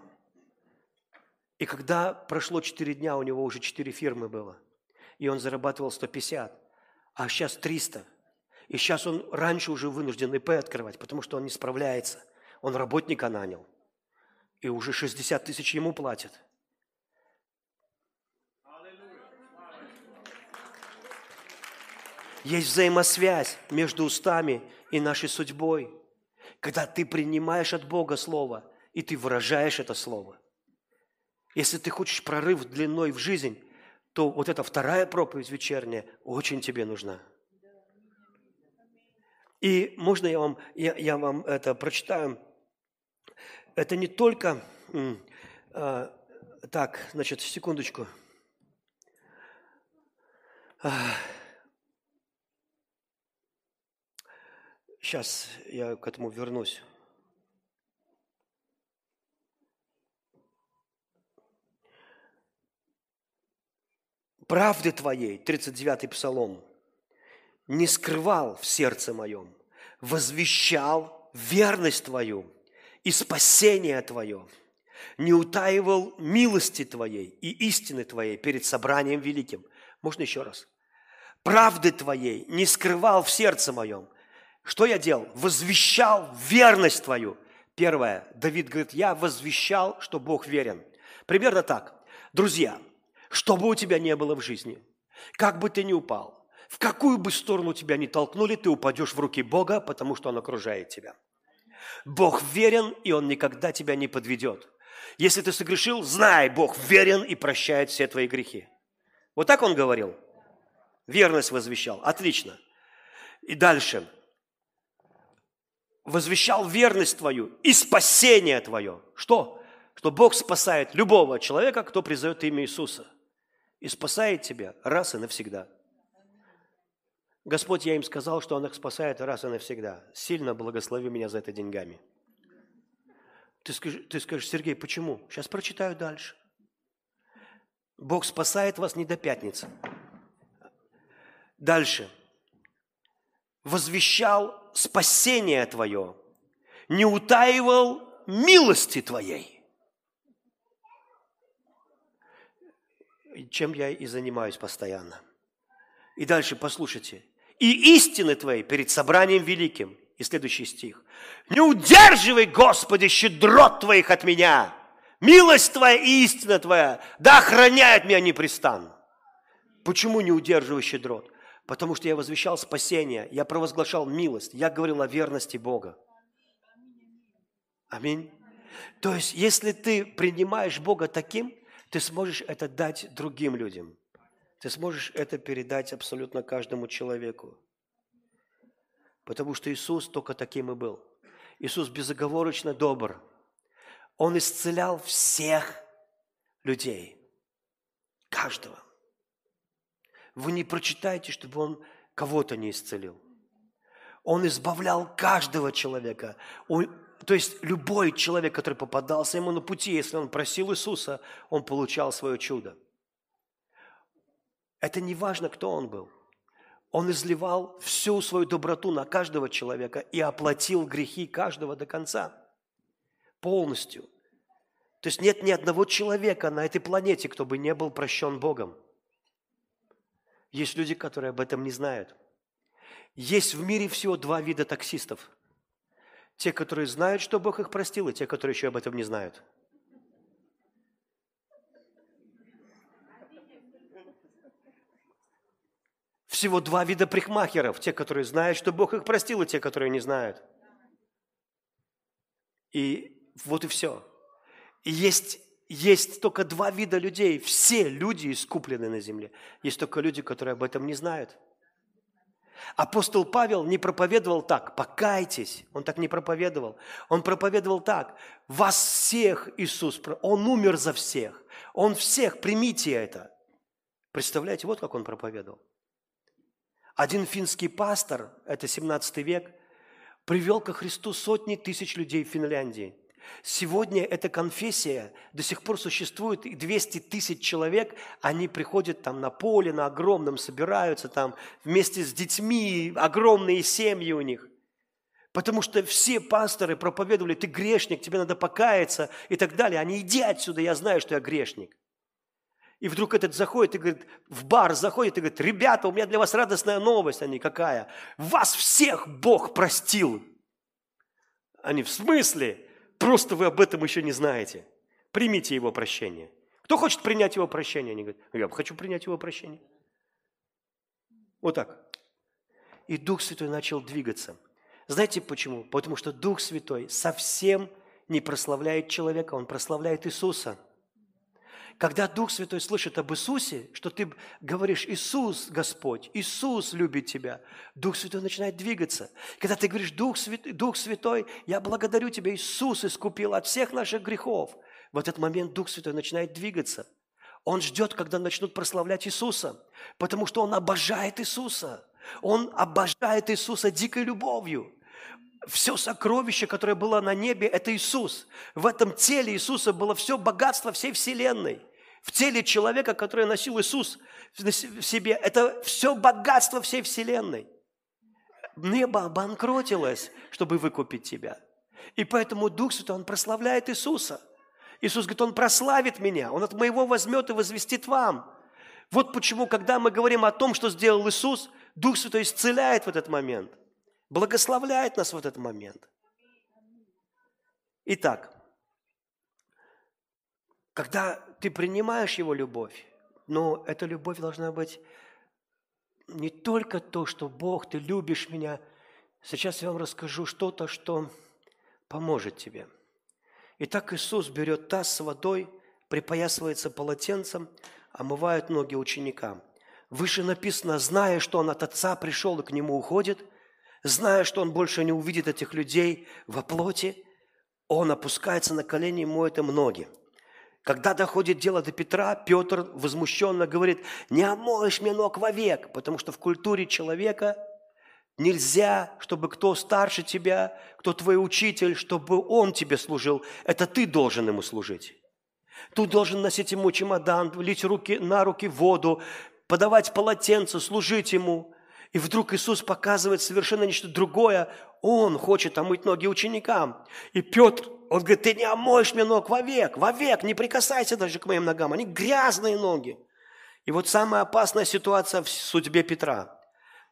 И когда прошло 4 дня, у него уже 4 фирмы было. И он зарабатывал 150, а сейчас 300. И сейчас он раньше уже вынужден ИП открывать, потому что он не справляется. Он работника нанял. И уже 60 тысяч ему платят. Есть взаимосвязь между устами и нашей судьбой. Когда ты принимаешь от Бога Слово, и ты выражаешь это Слово. Если ты хочешь прорыв длиной в жизнь, то вот эта вторая проповедь вечерняя очень тебе нужна. И можно я вам, я, я вам это прочитаю? Это не только... Э, так, значит, секундочку. Сейчас я к этому вернусь. Правды Твоей, 39-й Псалом, не скрывал в сердце моем, возвещал верность Твою и спасение Твое, не утаивал милости Твоей и истины Твоей перед собранием великим. Можно еще раз? Правды Твоей не скрывал в сердце моем, что я делал? Возвещал верность твою. Первое. Давид говорит, я возвещал, что Бог верен. Примерно так. Друзья, что бы у тебя не было в жизни, как бы ты ни упал, в какую бы сторону тебя ни толкнули, ты упадешь в руки Бога, потому что Он окружает тебя. Бог верен, и Он никогда тебя не подведет. Если ты согрешил, знай, Бог верен и прощает все твои грехи. Вот так Он говорил. Верность возвещал. Отлично. И дальше возвещал верность твою и спасение твое. Что? Что Бог спасает любого человека, кто призовет имя Иисуса. И спасает тебя раз и навсегда. Господь, я им сказал, что Он их спасает раз и навсегда. Сильно благослови меня за это деньгами. Ты скажешь, ты скажешь, Сергей, почему? Сейчас прочитаю дальше. Бог спасает вас не до пятницы. Дальше. Возвещал спасение Твое, не утаивал милости Твоей. чем я и занимаюсь постоянно. И дальше послушайте. «И истины твои перед собранием великим». И следующий стих. «Не удерживай, Господи, щедрот твоих от меня, милость твоя и истина твоя, да охраняет меня непрестанно». Почему не удерживаю щедрот? Потому что я возвещал спасение, я провозглашал милость, я говорил о верности Бога. Аминь. То есть, если ты принимаешь Бога таким, ты сможешь это дать другим людям. Ты сможешь это передать абсолютно каждому человеку. Потому что Иисус только таким и был. Иисус безоговорочно добр. Он исцелял всех людей. Каждого. Вы не прочитаете, чтобы Он кого-то не исцелил. Он избавлял каждого человека. То есть любой человек, который попадался ему на пути, если он просил Иисуса, он получал свое чудо. Это не важно, кто он был. Он изливал всю свою доброту на каждого человека и оплатил грехи каждого до конца. Полностью. То есть нет ни одного человека на этой планете, кто бы не был прощен Богом. Есть люди, которые об этом не знают. Есть в мире всего два вида таксистов. Те, которые знают, что Бог их простил, и те, которые еще об этом не знают. Всего два вида прихмахеров. Те, которые знают, что Бог их простил, и те, которые не знают. И вот и все. И есть, есть только два вида людей. Все люди искуплены на земле. Есть только люди, которые об этом не знают. Апостол Павел не проповедовал так, покайтесь. Он так не проповедовал. Он проповедовал так, вас всех Иисус, Он умер за всех. Он всех, примите это. Представляете, вот как он проповедовал. Один финский пастор, это 17 век, привел ко Христу сотни тысяч людей в Финляндии – Сегодня эта конфессия до сих пор существует, и 200 тысяч человек, они приходят там на поле, на огромном, собираются там вместе с детьми, огромные семьи у них. Потому что все пасторы проповедовали, ты грешник, тебе надо покаяться и так далее. Они, иди отсюда, я знаю, что я грешник. И вдруг этот заходит и говорит, в бар заходит и говорит, ребята, у меня для вас радостная новость, они какая? Вас всех Бог простил. Они, в смысле? Просто вы об этом еще не знаете. Примите его прощение. Кто хочет принять его прощение? Они говорят, я хочу принять его прощение. Вот так. И Дух Святой начал двигаться. Знаете почему? Потому что Дух Святой совсем не прославляет человека, он прославляет Иисуса – когда Дух Святой слышит об Иисусе, что ты говоришь «Иисус, Господь, Иисус любит тебя», Дух Святой начинает двигаться. Когда ты говоришь «Дух, Святой, Дух Святой, я благодарю тебя, Иисус искупил от всех наших грехов», в этот момент Дух Святой начинает двигаться. Он ждет, когда начнут прославлять Иисуса, потому что он обожает Иисуса. Он обожает Иисуса дикой любовью. Все сокровище, которое было на небе, это Иисус. В этом теле Иисуса было все богатство всей вселенной. В теле человека, который носил Иисус в себе, это все богатство всей вселенной. Небо обанкротилось, чтобы выкупить тебя. И поэтому Дух Святой, Он прославляет Иисуса. Иисус говорит, Он прославит меня, Он от моего возьмет и возвестит вам. Вот почему, когда мы говорим о том, что сделал Иисус, Дух Святой исцеляет в этот момент – благословляет нас в этот момент. Итак, когда ты принимаешь Его любовь, но эта любовь должна быть не только то, что Бог, ты любишь меня. Сейчас я вам расскажу что-то, что поможет тебе. Итак, Иисус берет таз с водой, припоясывается полотенцем, омывает ноги ученикам. Выше написано, зная, что он от Отца пришел и к нему уходит – зная, что он больше не увидит этих людей во плоти, он опускается на колени и моет им ноги. Когда доходит дело до Петра, Петр возмущенно говорит, не омоешь мне ног вовек, потому что в культуре человека нельзя, чтобы кто старше тебя, кто твой учитель, чтобы он тебе служил. Это ты должен ему служить. Ты должен носить ему чемодан, лить руки, на руки воду, подавать полотенце, служить ему – и вдруг Иисус показывает совершенно нечто другое. Он хочет омыть ноги ученикам. И Петр, он говорит, ты не омоешь мне ног вовек, вовек, не прикасайся даже к моим ногам. Они грязные ноги. И вот самая опасная ситуация в судьбе Петра.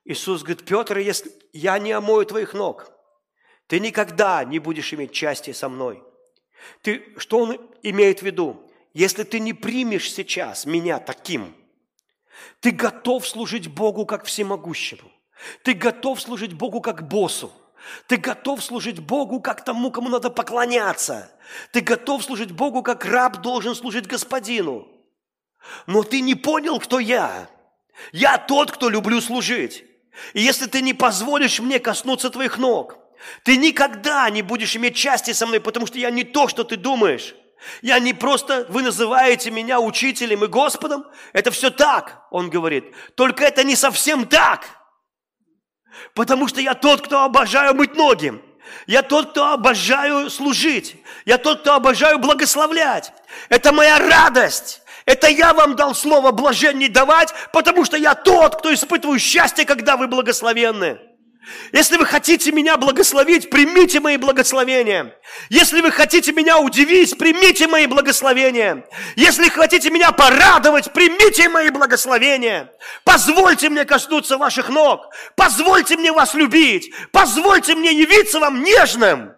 Иисус говорит, Петр, если я не омою твоих ног, ты никогда не будешь иметь части со мной. Ты, что он имеет в виду? Если ты не примешь сейчас меня таким, ты готов служить Богу как всемогущему. Ты готов служить Богу как боссу. Ты готов служить Богу как тому, кому надо поклоняться. Ты готов служить Богу, как раб должен служить господину. Но ты не понял, кто я. Я тот, кто люблю служить. И если ты не позволишь мне коснуться твоих ног, ты никогда не будешь иметь части со мной, потому что я не то, что ты думаешь. Я не просто, вы называете меня учителем и Господом. Это все так, он говорит. Только это не совсем так. Потому что я тот, кто обожаю мыть ноги. Я тот, кто обожаю служить. Я тот, кто обожаю благословлять. Это моя радость. Это я вам дал слово блаженней давать, потому что я тот, кто испытываю счастье, когда вы благословенны. Если вы хотите меня благословить, примите мои благословения. Если вы хотите меня удивить, примите мои благословения. Если хотите меня порадовать, примите мои благословения. Позвольте мне коснуться ваших ног. Позвольте мне вас любить. Позвольте мне явиться вам нежным.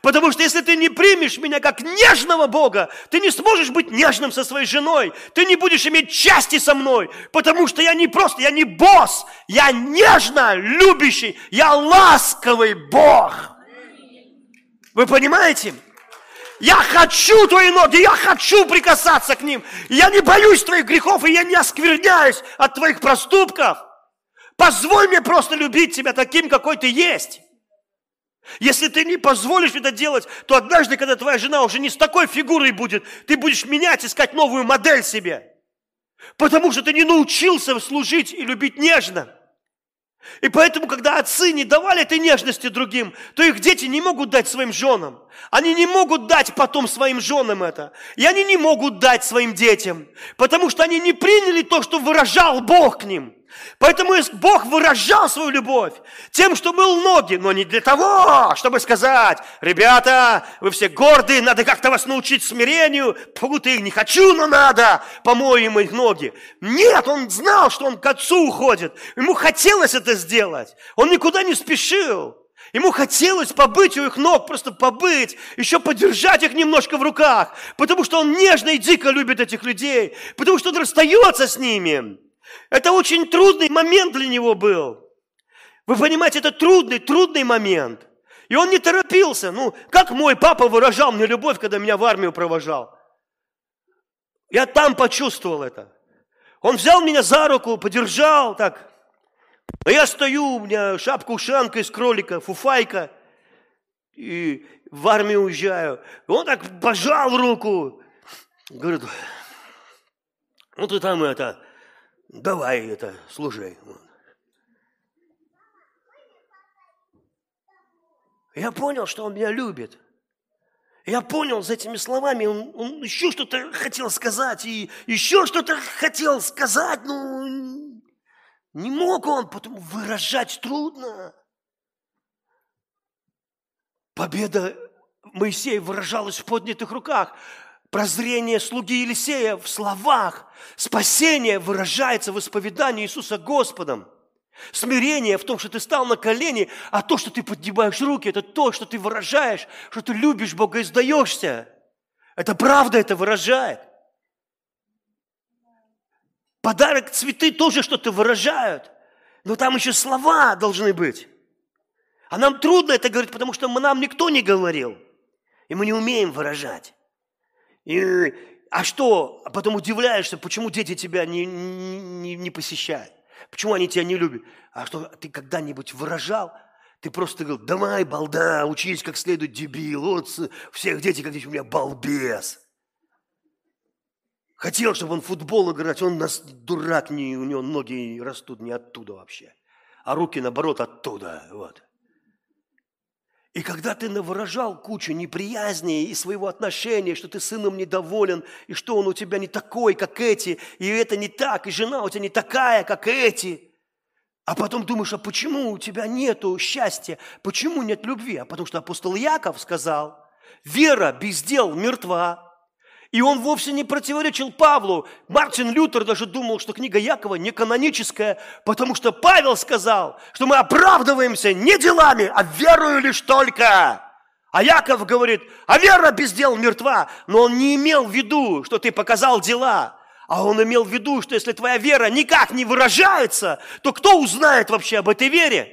Потому что если ты не примешь меня как нежного Бога, ты не сможешь быть нежным со своей женой, ты не будешь иметь части со мной, потому что я не просто, я не босс, я нежно любящий, я ласковый Бог. Вы понимаете? Я хочу твои ноги, я хочу прикасаться к ним. Я не боюсь твоих грехов, и я не оскверняюсь от твоих проступков. Позволь мне просто любить тебя таким, какой ты есть. Если ты не позволишь это делать, то однажды, когда твоя жена уже не с такой фигурой будет, ты будешь менять, искать новую модель себе. Потому что ты не научился служить и любить нежно. И поэтому, когда отцы не давали этой нежности другим, то их дети не могут дать своим женам. Они не могут дать потом своим женам это. И они не могут дать своим детям, потому что они не приняли то, что выражал Бог к ним. Поэтому Бог выражал свою любовь тем, что был ноги, но не для того, чтобы сказать, ребята, вы все гордые, надо как-то вас научить смирению, фу, ты не хочу, но надо, помоем их ноги. Нет, он знал, что он к отцу уходит, ему хотелось это сделать, он никуда не спешил. Ему хотелось побыть у их ног, просто побыть, еще подержать их немножко в руках, потому что он нежно и дико любит этих людей, потому что он расстается с ними. Это очень трудный момент для него был. Вы понимаете, это трудный, трудный момент. И он не торопился. Ну, как мой папа выражал мне любовь, когда меня в армию провожал. Я там почувствовал это. Он взял меня за руку, подержал так. А я стою, у меня шапка-ушанка из кролика, фуфайка. И в армию уезжаю. И он так пожал руку. Говорит, ну ты там это, давай это, служи. Я понял, что он меня любит. Я понял за этими словами, он, он еще что-то хотел сказать, и еще что-то хотел сказать, но не мог он, потому выражать трудно. Победа Моисея выражалась в поднятых руках прозрение слуги Елисея в словах. Спасение выражается в исповедании Иисуса Господом. Смирение в том, что ты стал на колени, а то, что ты поднимаешь руки, это то, что ты выражаешь, что ты любишь Бога и сдаешься. Это правда это выражает. Подарок, цветы тоже что-то выражают. Но там еще слова должны быть. А нам трудно это говорить, потому что нам никто не говорил. И мы не умеем выражать. И, а что? А потом удивляешься, почему дети тебя не, не, не посещают? Почему они тебя не любят? А что, ты когда-нибудь выражал? Ты просто говорил, давай, балда, учись как следует, дебил. Вот всех дети, как дети, у меня балбес. Хотел, чтобы он футбол играть, он нас дурак, не, у него ноги растут не оттуда вообще. А руки, наоборот, оттуда. Вот. И когда ты навыражал кучу неприязни и своего отношения, что ты сыном недоволен, и что он у тебя не такой, как эти, и это не так, и жена у тебя не такая, как эти, а потом думаешь, а почему у тебя нету счастья, почему нет любви? А потому что апостол Яков сказал, вера без дел мертва. И он вовсе не противоречил Павлу. Мартин Лютер даже думал, что книга Якова не каноническая, потому что Павел сказал, что мы оправдываемся не делами, а верою лишь только. А Яков говорит, а вера без дел мертва. Но он не имел в виду, что ты показал дела. А он имел в виду, что если твоя вера никак не выражается, то кто узнает вообще об этой вере?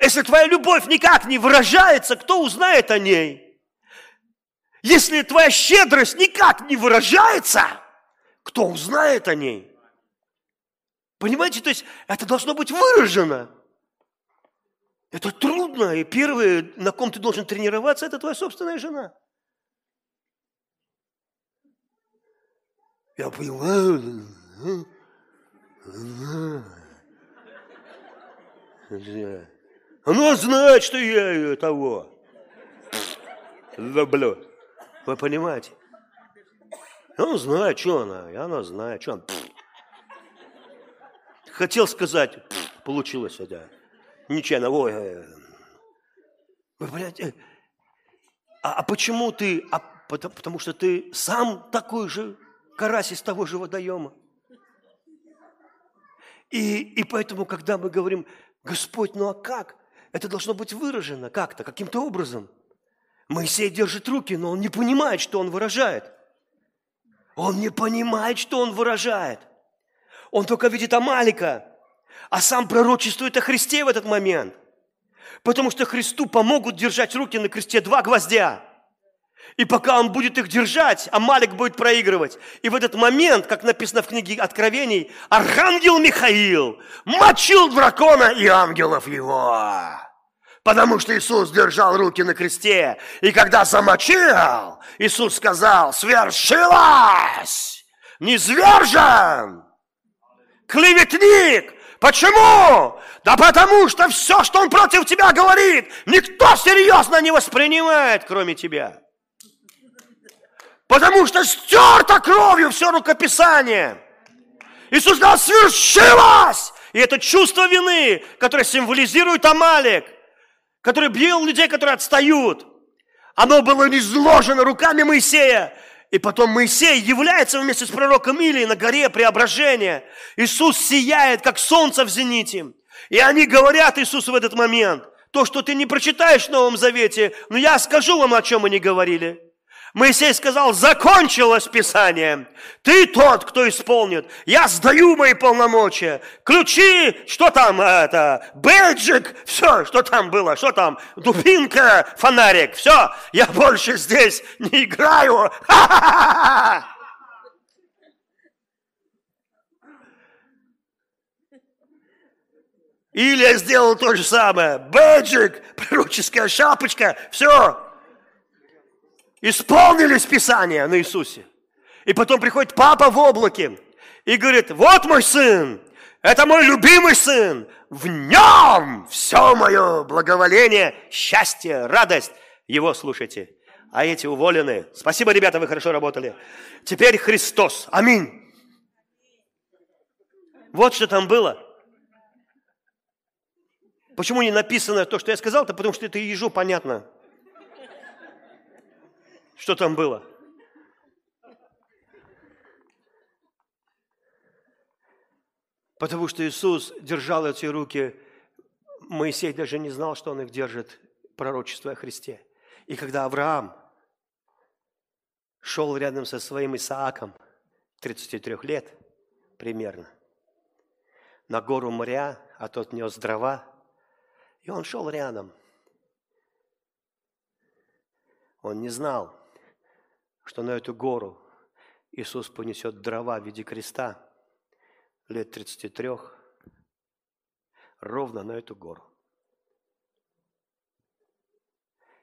Если твоя любовь никак не выражается, кто узнает о ней? Если твоя щедрость никак не выражается, кто узнает о ней? Понимаете, то есть это должно быть выражено. Это трудно, и первое, на ком ты должен тренироваться, это твоя собственная жена. Я понимаю. Она знает, что я ее того люблю. Вы понимаете? Он знает, что она, и она знает, что он. Хотел сказать, получилось это. Нечаянно, ой. Э, вы понимаете? А, а почему ты? А, потому, потому что ты сам такой же карась из того же водоема. И, и поэтому, когда мы говорим, Господь, ну а как? Это должно быть выражено как-то, каким-то образом – Моисей держит руки, но он не понимает, что он выражает. Он не понимает, что он выражает. Он только видит Амалика, а сам пророчествует о Христе в этот момент. Потому что Христу помогут держать руки на кресте два гвоздя. И пока он будет их держать, Амалик будет проигрывать. И в этот момент, как написано в книге Откровений, Архангел Михаил мочил дракона и ангелов его. Потому что Иисус держал руки на кресте. И когда замочил, Иисус сказал, свершилось! Низвержен! Клеветник! Почему? Да потому что все, что он против тебя говорит, никто серьезно не воспринимает, кроме тебя. Потому что стерто кровью все рукописание. Иисус сказал, свершилось! И это чувство вины, которое символизирует Амалик – который бил людей, которые отстают. Оно было изложено руками Моисея. И потом Моисей является вместе с пророком Илией на горе преображения. Иисус сияет, как солнце в зените. И они говорят Иисусу в этот момент, то, что ты не прочитаешь в Новом Завете, но я скажу вам, о чем они говорили. Моисей сказал, закончилось Писание. Ты тот, кто исполнит. Я сдаю мои полномочия. Ключи, что там это, бэджик, все, что там было, что там, дубинка, фонарик, все. Я больше здесь не играю. Или я сделал то же самое. Бэджик, пророческая шапочка, все. Исполнились Писания на Иисусе. И потом приходит папа в облаке и говорит, вот мой сын, это мой любимый сын, в нем все мое благоволение, счастье, радость. Его слушайте. А эти уволены. Спасибо, ребята, вы хорошо работали. Теперь Христос. Аминь. Вот что там было. Почему не написано то, что я сказал-то? Потому что это ежу понятно. Что там было? Потому что Иисус держал эти руки, Моисей даже не знал, что он их держит, пророчество о Христе. И когда Авраам шел рядом со своим Исааком, 33 лет примерно, на гору моря, а тот нес дрова, и он шел рядом. Он не знал, что на эту гору Иисус понесет дрова в виде креста лет 33, ровно на эту гору.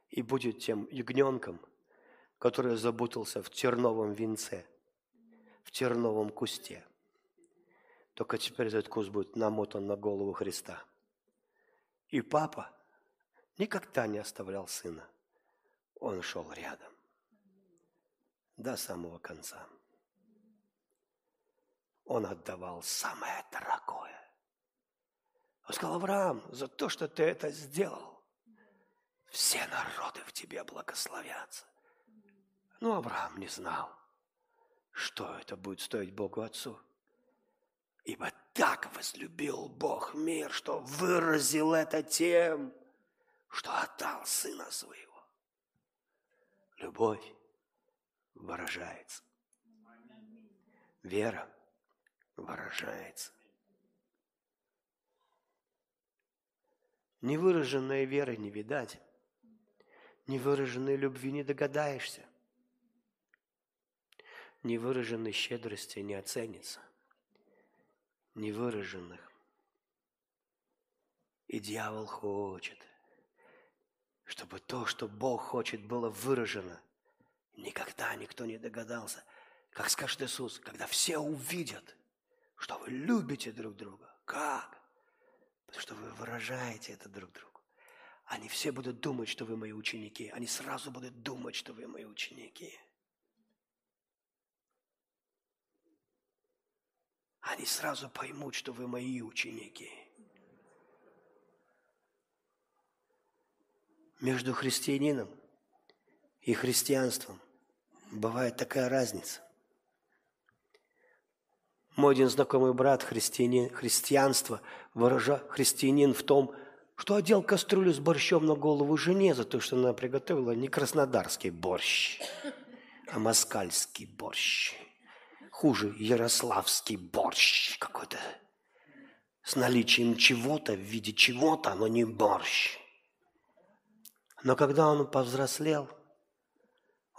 И будет тем ягненком, который заботился в терновом венце, в терновом кусте. Только теперь этот куст будет намотан на голову Христа. И папа никогда не оставлял сына. Он шел рядом до самого конца. Он отдавал самое дорогое. Он сказал, Авраам, за то, что ты это сделал, все народы в тебе благословятся. Но Авраам не знал, что это будет стоить Богу Отцу. Ибо так возлюбил Бог мир, что выразил это тем, что отдал Сына Своего. Любовь выражается. Вера выражается. Невыраженной веры не видать. Невыраженной любви не догадаешься. Невыраженной щедрости не оценится. Невыраженных. И дьявол хочет, чтобы то, что Бог хочет, было выражено. Никогда никто не догадался. Как скажет Иисус, когда все увидят, что вы любите друг друга. Как? Потому что вы выражаете это друг другу. Они все будут думать, что вы мои ученики. Они сразу будут думать, что вы мои ученики. Они сразу поймут, что вы мои ученики. Между христианином и христианством бывает такая разница. Мой один знакомый брат, христианин, христианство, выража христианин в том, что одел кастрюлю с борщом на голову жене за то, что она приготовила не краснодарский борщ, а москальский борщ. Хуже ярославский борщ какой-то. С наличием чего-то в виде чего-то, но не борщ. Но когда он повзрослел,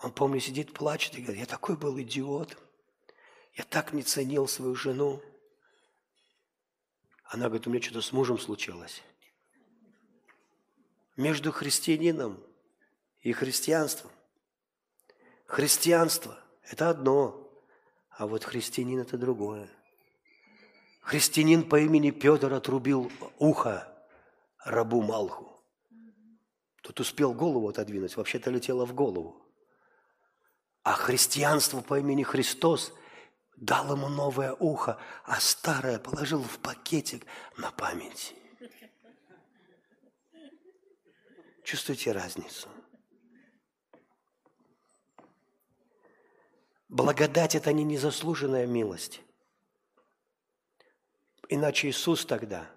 он, помню, сидит, плачет и говорит, я такой был идиот – я так не ценил свою жену. Она говорит, у меня что-то с мужем случилось. Между христианином и христианством. Христианство – это одно, а вот христианин – это другое. Христианин по имени Петр отрубил ухо рабу Малху. Тот успел голову отодвинуть, вообще-то летело в голову. А христианство по имени Христос дал ему новое ухо, а старое положил в пакетик на память. Чувствуете разницу? Благодать – это не незаслуженная милость. Иначе Иисус тогда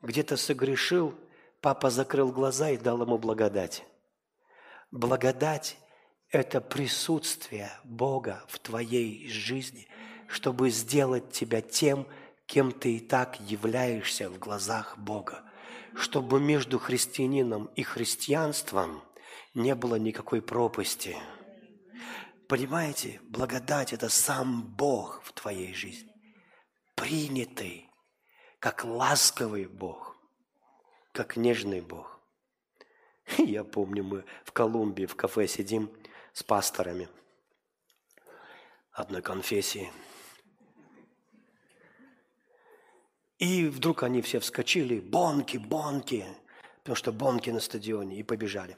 где-то согрешил, папа закрыл глаза и дал ему благодать. Благодать – это присутствие Бога в твоей жизни, чтобы сделать тебя тем, кем ты и так являешься в глазах Бога. Чтобы между христианином и христианством не было никакой пропасти. Понимаете, благодать – это сам Бог в твоей жизни. Принятый, как ласковый Бог, как нежный Бог. Я помню, мы в Колумбии в кафе сидим с пасторами одной конфессии – И вдруг они все вскочили, бонки, бонки, потому что бонки на стадионе, и побежали.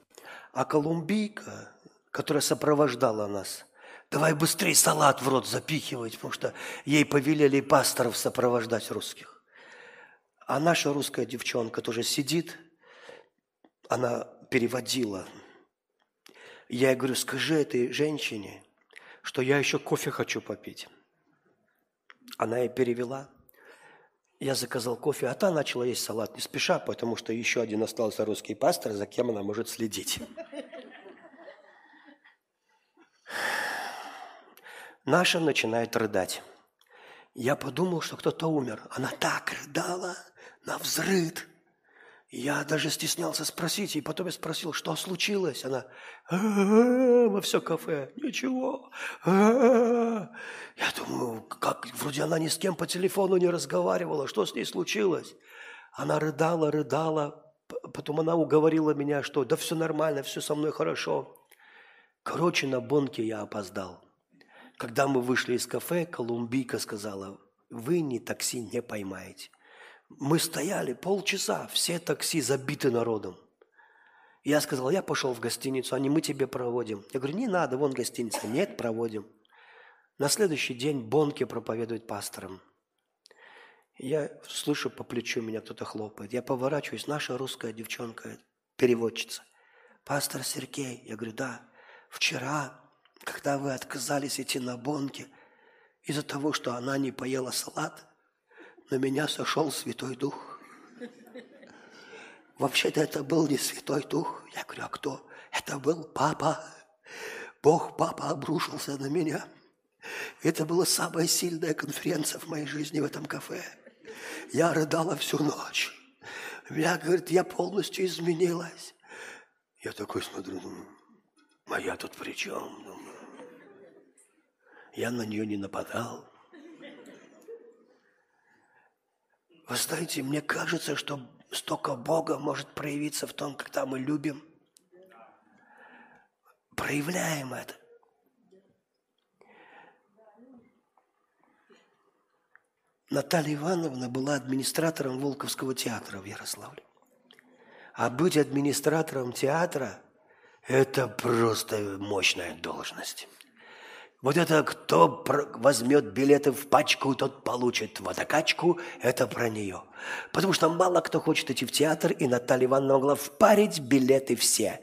А колумбийка, которая сопровождала нас, давай быстрее салат в рот запихивать, потому что ей повелели пасторов сопровождать русских. А наша русская девчонка тоже сидит, она переводила. Я говорю, скажи этой женщине, что я еще кофе хочу попить. Она ей перевела – я заказал кофе, а та начала есть салат не спеша, потому что еще один остался русский пастор, за кем она может следить. Наша начинает рыдать. Я подумал, что кто-то умер. Она так рыдала на взрыд. Я даже стеснялся спросить, и потом я спросил, что случилось. Она во все кафе, ничего. Я думаю, как вроде она ни с кем по телефону не разговаривала, что с ней случилось? Она рыдала, рыдала, потом она уговорила меня, что да все нормально, все со мной хорошо. Короче, на бонке я опоздал. Когда мы вышли из кафе, колумбийка сказала, вы ни такси не поймаете. Мы стояли полчаса, все такси забиты народом. Я сказал, я пошел в гостиницу, они мы тебе проводим. Я говорю, не надо, вон гостиница. Нет, проводим. На следующий день Бонки проповедует пастором. Я слышу по плечу, меня кто-то хлопает. Я поворачиваюсь, наша русская девчонка, переводчица. Пастор Сергей. Я говорю, да, вчера когда вы отказались идти на бонки из-за того, что она не поела салат, на меня сошел Святой Дух. Вообще-то это был не Святой Дух. Я говорю, а кто? Это был Папа. Бог Папа обрушился на меня. Это была самая сильная конференция в моей жизни в этом кафе. Я рыдала всю ночь. Я, говорит, я полностью изменилась. Я такой смотрю, думаю, а я тут при чем? Я на нее не нападал. Вы знаете, мне кажется, что столько Бога может проявиться в том, когда мы любим. Проявляем это. Наталья Ивановна была администратором Волковского театра в Ярославле. А быть администратором театра – это просто мощная должность. Вот это кто возьмет билеты в пачку, тот получит водокачку, это про нее. Потому что мало кто хочет идти в театр, и Наталья Ивановна могла впарить билеты все.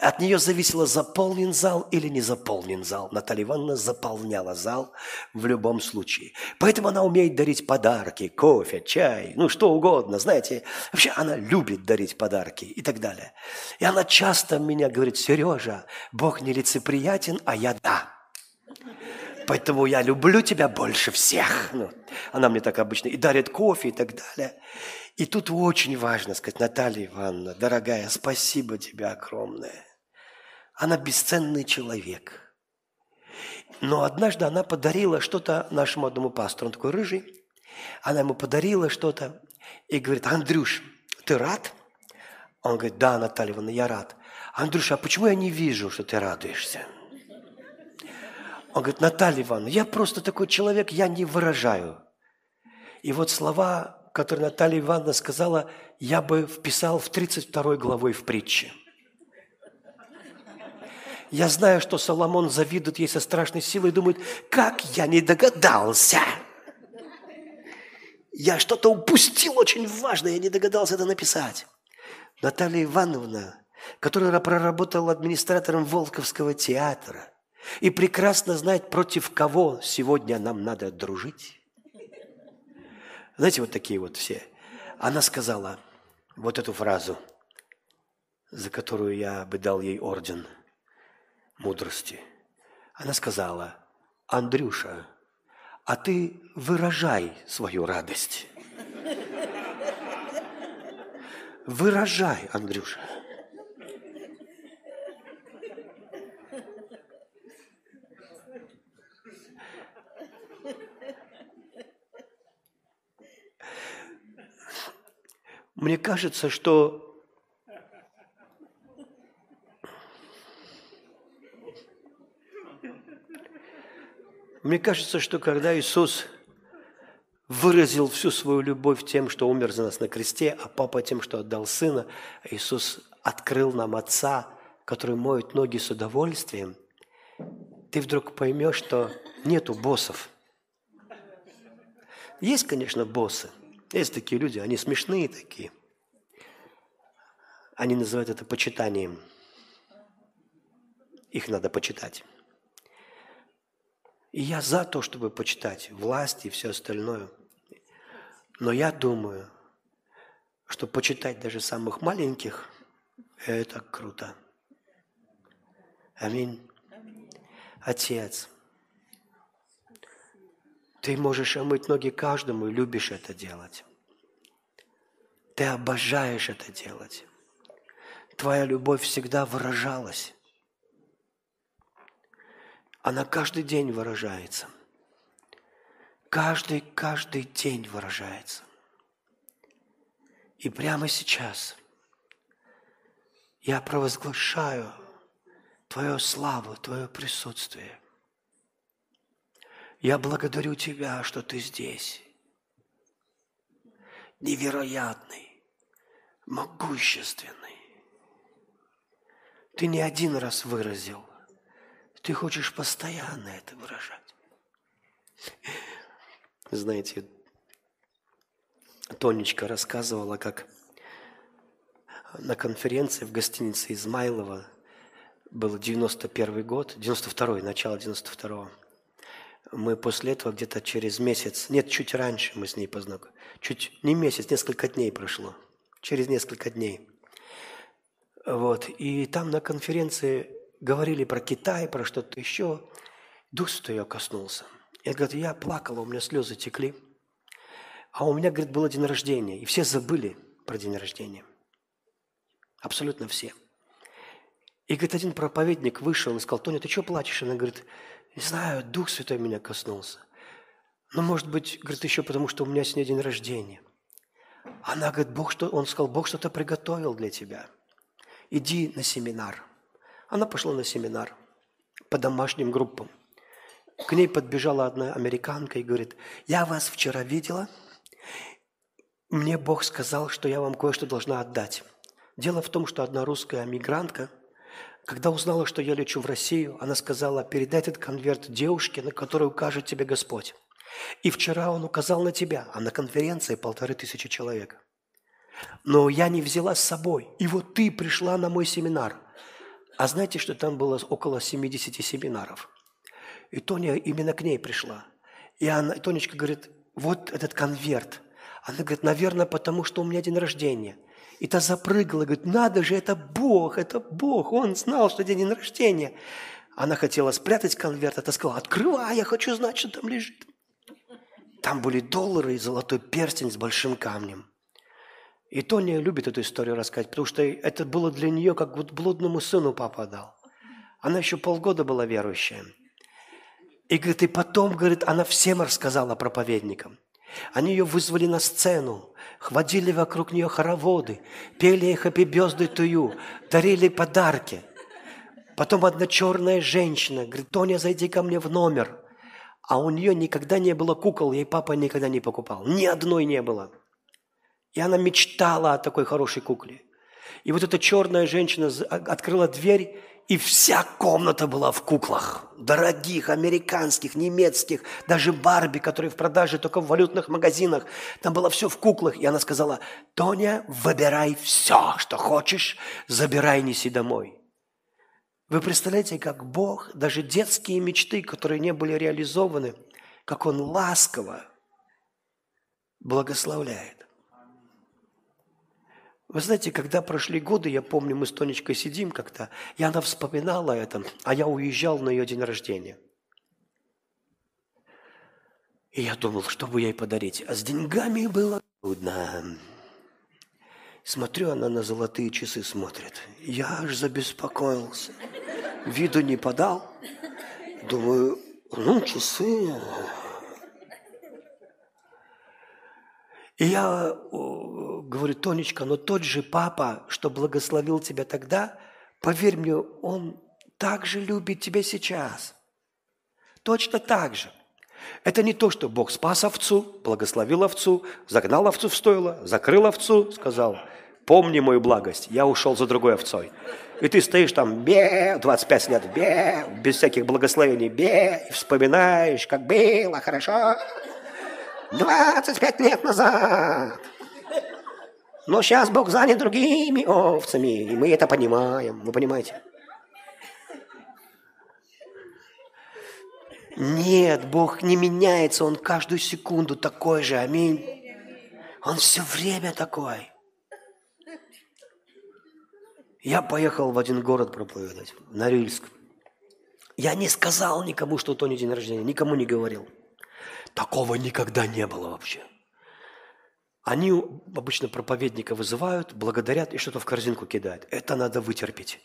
От нее зависело, заполнен зал или не заполнен зал. Наталья Ивановна заполняла зал в любом случае. Поэтому она умеет дарить подарки, кофе, чай, ну что угодно, знаете. Вообще она любит дарить подарки и так далее. И она часто меня говорит, Сережа, Бог нелицеприятен, а я да. Поэтому я люблю тебя больше всех. Ну, она мне так обычно и дарит кофе и так далее. И тут очень важно сказать, Наталья Ивановна, дорогая, спасибо тебе огромное. Она бесценный человек. Но однажды она подарила что-то нашему одному пастору, он такой рыжий. Она ему подарила что-то и говорит, Андрюш, ты рад? Он говорит, да, Наталья Ивановна, я рад. Андрюша, а почему я не вижу, что ты радуешься? Он говорит, Наталья Ивановна, я просто такой человек, я не выражаю. И вот слова, которые Наталья Ивановна сказала, я бы вписал в 32 главой в притче. Я знаю, что Соломон завидует ей со страшной силой и думает, как я не догадался. Я что-то упустил очень важное, я не догадался это написать. Наталья Ивановна, которая проработала администратором Волковского театра – и прекрасно знает, против кого сегодня нам надо дружить. Знаете, вот такие вот все. Она сказала вот эту фразу, за которую я бы дал ей орден мудрости. Она сказала, Андрюша, а ты выражай свою радость. Выражай, Андрюша. Мне кажется, что Мне кажется, что когда Иисус выразил всю свою любовь тем, что умер за нас на кресте, а Папа тем, что отдал Сына, Иисус открыл нам Отца, который моет ноги с удовольствием, ты вдруг поймешь, что нету боссов. Есть, конечно, боссы, есть такие люди, они смешные такие. Они называют это почитанием. Их надо почитать. И я за то, чтобы почитать власть и все остальное. Но я думаю, что почитать даже самых маленьких – это круто. Аминь. Отец, ты можешь омыть ноги каждому и любишь это делать. Ты обожаешь это делать. Твоя любовь всегда выражалась. Она каждый день выражается. Каждый, каждый день выражается. И прямо сейчас я провозглашаю Твою славу, Твое присутствие – я благодарю Тебя, что Ты здесь. Невероятный, могущественный. Ты не один раз выразил. Ты хочешь постоянно это выражать. Знаете, Тонечка рассказывала, как на конференции в гостинице Измайлова был 91 год, 92 начало 92-го. Мы после этого где-то через месяц, нет, чуть раньше мы с ней познакомились. Чуть не месяц, несколько дней прошло. Через несколько дней. Вот. И там на конференции говорили про Китай, про что-то еще. Дух Святой ее коснулся. Я говорю, я плакала, у меня слезы текли. А у меня, говорит, было день рождения. И все забыли про день рождения. Абсолютно все. И, говорит, один проповедник вышел и сказал, Тоня, ты что плачешь? Она говорит, не знаю, Дух Святой меня коснулся. Ну, может быть, говорит, еще потому, что у меня сегодня день рождения. Она говорит, Бог что, он сказал, Бог что-то приготовил для тебя. Иди на семинар. Она пошла на семинар по домашним группам. К ней подбежала одна американка и говорит, я вас вчера видела, мне Бог сказал, что я вам кое-что должна отдать. Дело в том, что одна русская мигрантка, когда узнала, что я лечу в Россию, она сказала, передай этот конверт девушке, на которую укажет тебе Господь. И вчера он указал на тебя, а на конференции полторы тысячи человек. Но я не взяла с собой. И вот ты пришла на мой семинар. А знаете, что там было около 70 семинаров? И Тоня именно к ней пришла. И она, Тонечка говорит, вот этот конверт. Она говорит, наверное, потому что у меня день рождения. И та запрыгала, говорит, надо же, это Бог, это Бог. Он знал, что день рождения. Она хотела спрятать конверт, а та сказала, открывай, я хочу знать, что там лежит. Там были доллары и золотой перстень с большим камнем. И Тоня любит эту историю рассказать, потому что это было для нее, как вот блудному сыну папа дал. Она еще полгода была верующая. И, говорит, и потом, говорит, она всем рассказала проповедникам. Они ее вызвали на сцену, хватили вокруг нее хороводы, пели ей «Happy birthday to you», дарили подарки. Потом одна черная женщина говорит, Тоня, зайди ко мне в номер. А у нее никогда не было кукол, ей папа никогда не покупал. Ни одной не было. И она мечтала о такой хорошей кукле. И вот эта черная женщина открыла дверь, и вся комната была в куклах. Дорогих, американских, немецких, даже Барби, которые в продаже только в валютных магазинах. Там было все в куклах. И она сказала, Тоня, выбирай все, что хочешь, забирай, неси домой. Вы представляете, как Бог, даже детские мечты, которые не были реализованы, как Он ласково благословляет. Вы знаете, когда прошли годы, я помню, мы с Тонечкой сидим как-то, и она вспоминала это, а я уезжал на ее день рождения. И я думал, что бы ей подарить. А с деньгами было трудно. Смотрю, она на золотые часы смотрит. Я аж забеспокоился. Виду не подал. Думаю, ну, часы, И я говорю, Тонечка, но тот же папа, что благословил тебя тогда, поверь мне, он так же любит тебя сейчас. Точно так же. Это не то, что Бог спас овцу, благословил овцу, загнал овцу в стойло, закрыл овцу, сказал, помни мою благость, я ушел за другой овцой. И ты стоишь там, бе, 25 лет, бе, без всяких благословений, бе, и вспоминаешь, как было хорошо. 25 лет назад. Но сейчас Бог занят другими овцами, и мы это понимаем. Вы понимаете? Нет, Бог не меняется, Он каждую секунду такой же. Аминь. Он все время такой. Я поехал в один город проповедовать, Норильск. Я не сказал никому, что у Тони день рождения, никому не говорил. Такого никогда не было вообще. Они обычно проповедника вызывают, благодарят и что-то в корзинку кидают. Это надо вытерпеть.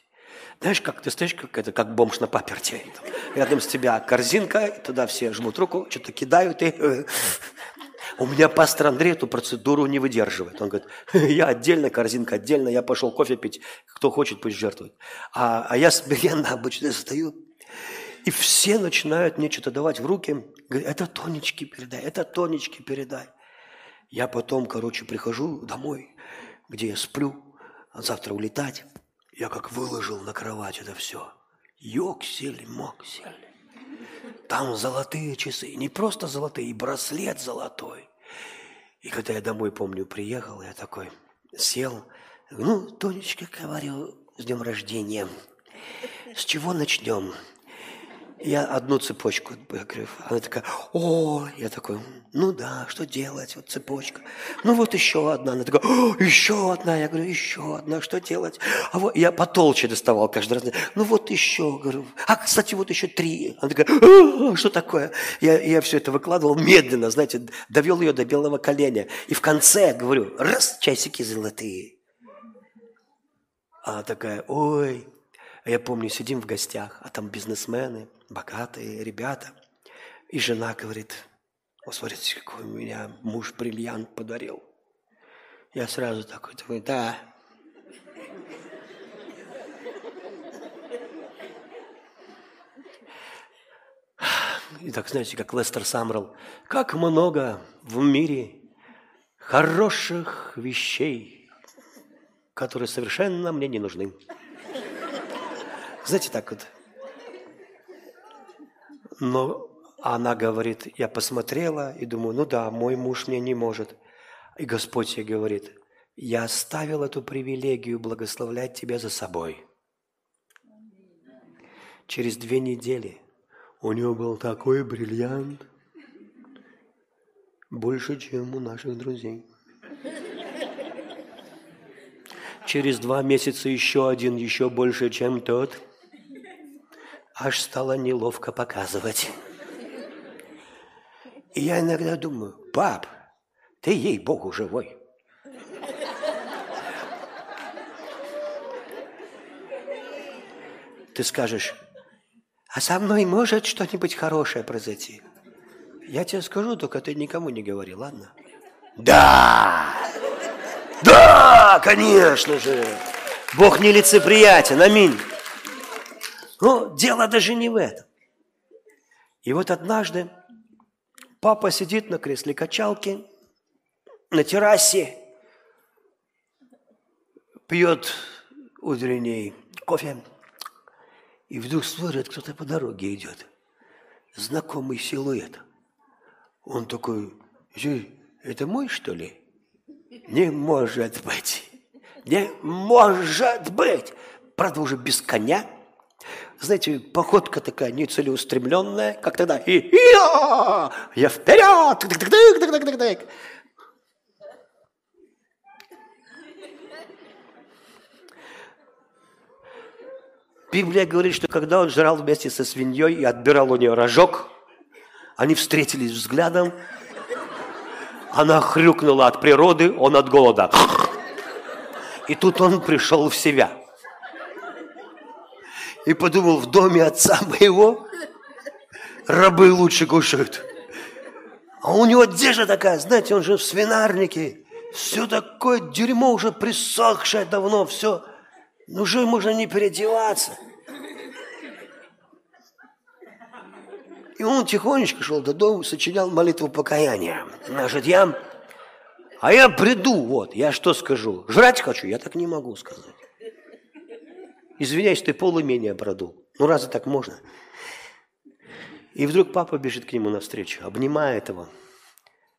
Знаешь, как ты стоишь, как, это, как бомж на паперте. Рядом с тебя корзинка, туда все жмут руку, что-то кидают. И... У меня пастор Андрей эту процедуру не выдерживает. Он говорит, я отдельно, корзинка отдельно, я пошел кофе пить, кто хочет, пусть жертвует. А, а я смиренно обычно стою, и все начинают мне что-то давать в руки. Говорят, это Тонечки передай, это Тонечки передай. Я потом, короче, прихожу домой, где я сплю, а завтра улетать. Я как выложил на кровать это все. Йоксель, моксель. Там золотые часы. Не просто золотые, и браслет золотой. И когда я домой, помню, приехал, я такой сел. Ну, Тонечка, говорю, с днем рождения. с чего начнем? Я одну цепочку, говорю, она такая, о, я такой, ну да, что делать, вот цепочка. Ну вот еще одна, она такая, о, еще одна, я говорю, еще одна, что делать? А вот я потолще доставал каждый раз, ну вот еще, говорю, а, кстати, вот еще три. Она такая, о, что такое? Я, я все это выкладывал медленно, знаете, довел ее до белого коленя. И в конце говорю, раз, часики золотые. Она такая, ой, а я помню, сидим в гостях, а там бизнесмены, богатые ребята. И жена говорит, о, смотрите, какой у меня муж бриллиант подарил. Я сразу такой, такой, да. И так, знаете, как Лестер Самрал, как много в мире хороших вещей, которые совершенно мне не нужны. Знаете, так вот. Но она говорит, я посмотрела и думаю, ну да, мой муж мне не может. И Господь ей говорит, я оставил эту привилегию благословлять тебя за собой. Через две недели у него был такой бриллиант, больше, чем у наших друзей. Через два месяца еще один, еще больше, чем тот – аж стало неловко показывать. И я иногда думаю, пап, ты ей-богу живой. Ты скажешь, а со мной может что-нибудь хорошее произойти? Я тебе скажу, только ты никому не говори, ладно? Да! Да, конечно же! Бог нелицеприятен, аминь. Но дело даже не в этом. И вот однажды папа сидит на кресле качалки, на террасе, пьет утренний кофе, и вдруг смотрит, кто-то по дороге идет. Знакомый силуэт. Он такой, это мой, что ли? Не может быть. Не может быть. Правда, уже без коня, знаете, походка такая нецелеустремленная, как тогда. И, я вперед! Библия говорит, что когда он жрал вместе со свиньей и отбирал у нее рожок, они встретились взглядом, она хрюкнула от природы, он от голода. И тут он пришел в себя – и подумал, в доме отца моего рабы лучше кушают. А у него одежда такая, знаете, он же в свинарнике. Все такое дерьмо уже присохшее давно, все. Ну уже можно не переодеваться. И он тихонечко шел до дома, сочинял молитву покаяния. Значит, я, а я приду, вот, я что скажу? Жрать хочу? Я так не могу сказать. Извиняюсь, ты полумения продул. Ну разве так можно? И вдруг папа бежит к нему навстречу, обнимает его,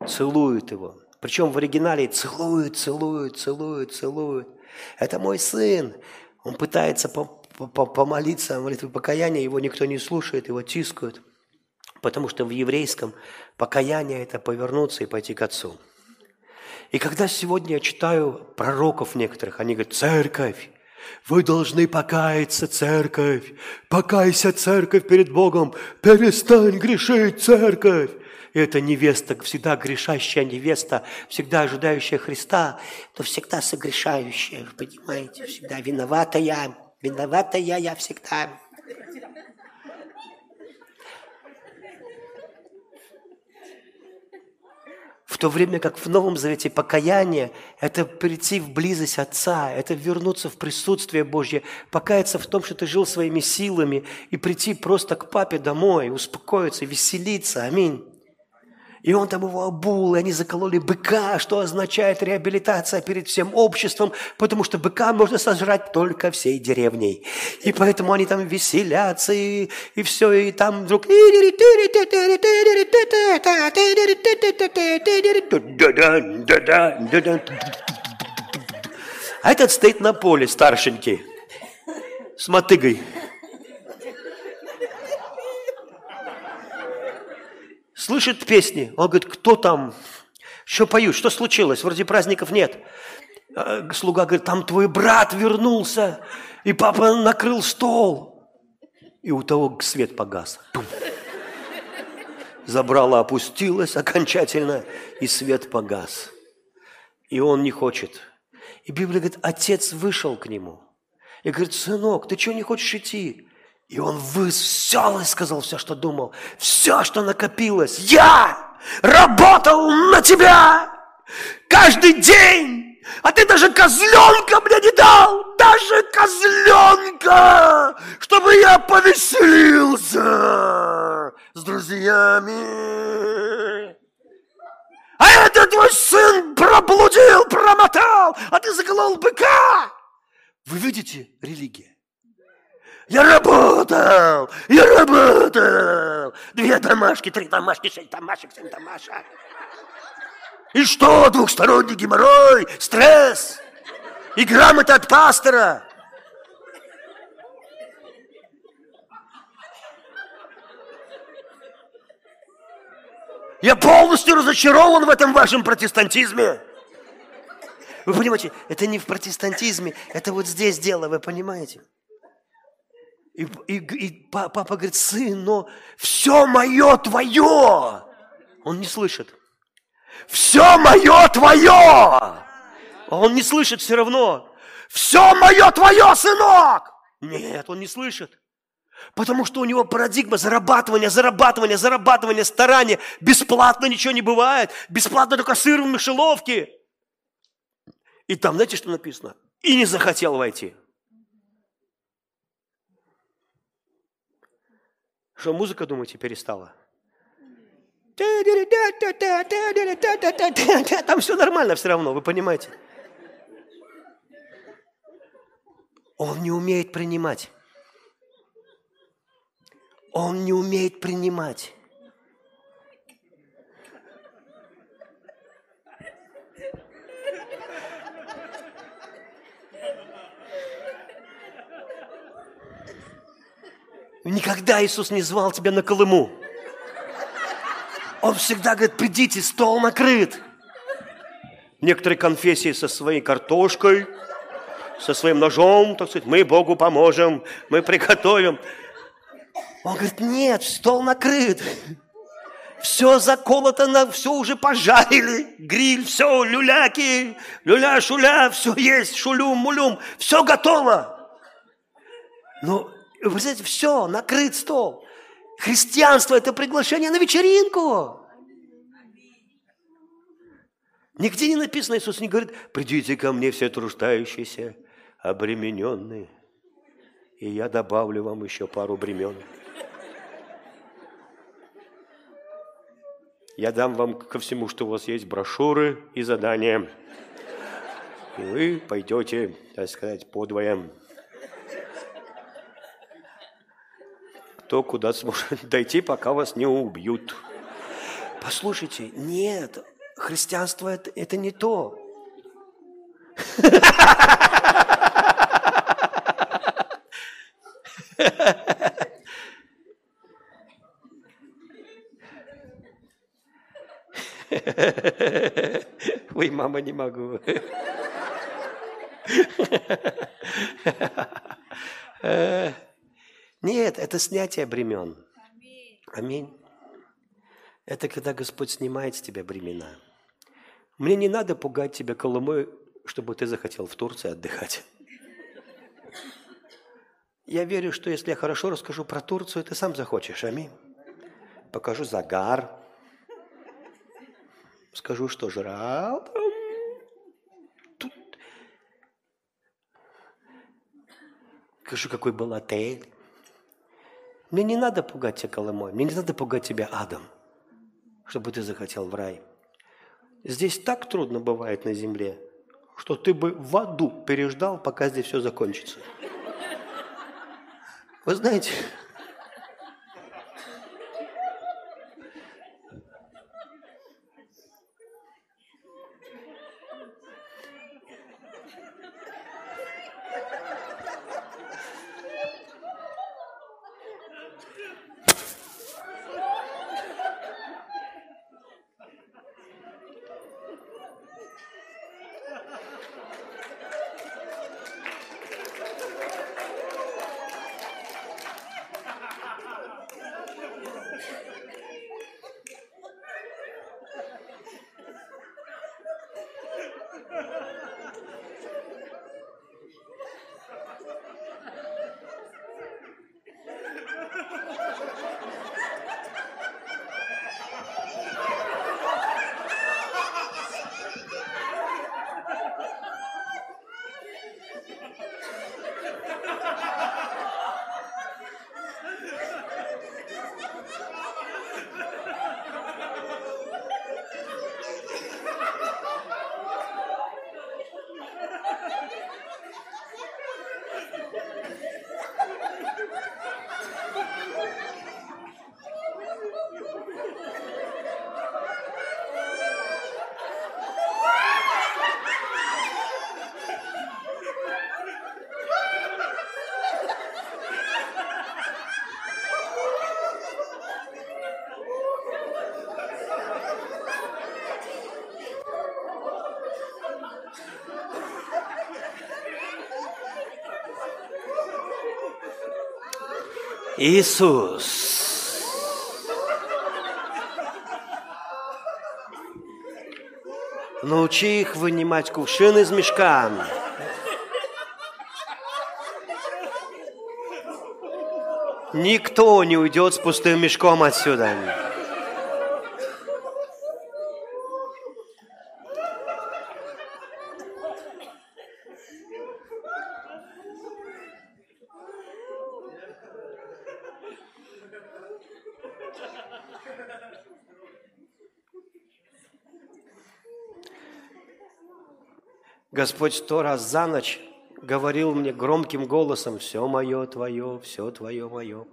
целует его. Причем в оригинале целует, целует, целует, целует. Это мой сын. Он пытается помолиться, молитвы покаяния, его никто не слушает, его тискают. Потому что в еврейском покаяние – это повернуться и пойти к отцу. И когда сегодня я читаю пророков некоторых, они говорят, церковь, вы должны покаяться, церковь. Покайся, церковь, перед Богом. Перестань грешить, церковь. И эта невеста, всегда грешащая невеста, всегда ожидающая Христа, то всегда согрешающая, понимаете, всегда виноватая, виноватая я всегда. В то время как в Новом Завете покаяние – это прийти в близость Отца, это вернуться в присутствие Божье, покаяться в том, что ты жил своими силами, и прийти просто к папе домой, успокоиться, веселиться. Аминь. И он там его обул, и они закололи быка, что означает реабилитация перед всем обществом, потому что быка можно сожрать только всей деревней. И поэтому они там веселятся, и, и все, и там вдруг... А этот стоит на поле, старшенький, с мотыгой. Слышит песни. Он говорит, кто там? Что поют? Что случилось? Вроде праздников нет. А, слуга говорит, там твой брат вернулся, и папа накрыл стол. И у того свет погас. Пум. Забрала, опустилась окончательно, и свет погас. И он не хочет. И Библия говорит, отец вышел к нему. И говорит, сынок, ты что не хочешь идти? И он высел и сказал все, что думал. Все, что накопилось. Я работал на тебя каждый день. А ты даже козленка мне не дал. Даже козленка, чтобы я повеселился с друзьями. А это твой сын проблудил, промотал, а ты заколол быка. Вы видите религия? Я работал! Я работал! Две домашки, три домашки, шесть домашек, семь домашек. И что, двухсторонний геморрой, стресс и грамота от пастора. Я полностью разочарован в этом вашем протестантизме. Вы понимаете, это не в протестантизме, это вот здесь дело, вы понимаете? И, и, и папа говорит, сын, но все мое твое. Он не слышит. Все мое твое. Он не слышит все равно. Все мое твое, сынок. Нет, он не слышит. Потому что у него парадигма зарабатывания, зарабатывания, зарабатывания, старания. Бесплатно ничего не бывает. Бесплатно только сыр в мышеловке. И там, знаете, что написано? И не захотел войти. Что музыка, думаете, перестала? Там все нормально все равно, вы понимаете. Он не умеет принимать. Он не умеет принимать. Никогда Иисус не звал тебя на Колыму. Он всегда говорит, придите, стол накрыт. Некоторые конфессии со своей картошкой, со своим ножом, так сказать, мы Богу поможем, мы приготовим. Он говорит, нет, стол накрыт. Все заколото, все уже пожарили, гриль, все, люляки, люля-шуля, все есть, шулюм-мулюм, все готово. Но вы знаете, все, накрыт стол. Христианство – это приглашение на вечеринку. Нигде не написано, Иисус не говорит, придите ко мне все труждающиеся, обремененные, и я добавлю вам еще пару бремен. Я дам вам ко всему, что у вас есть, брошюры и задания. И вы пойдете, так сказать, подвоем. Кто куда сможет дойти, пока вас не убьют. Послушайте, нет, христианство это, это не то. Ой, мама, не могу. Нет, это снятие бремен. Аминь. Это когда Господь снимает с тебя бремена. Мне не надо пугать тебя Колымой, чтобы ты захотел в Турции отдыхать. Я верю, что если я хорошо расскажу про Турцию, ты сам захочешь. Аминь. Покажу загар. Скажу, что жрал Тут. Скажу, какой был отель. Мне не надо пугать тебя Колымой, мне не надо пугать тебя адом, чтобы ты захотел в рай. Здесь так трудно бывает на земле, что ты бы в аду переждал, пока здесь все закончится. Вы знаете, Иисус. Научи их вынимать кувшин из мешка. Никто не уйдет с пустым мешком отсюда. Господь сто раз за ночь говорил мне громким голосом, все мое твое, все твое мое.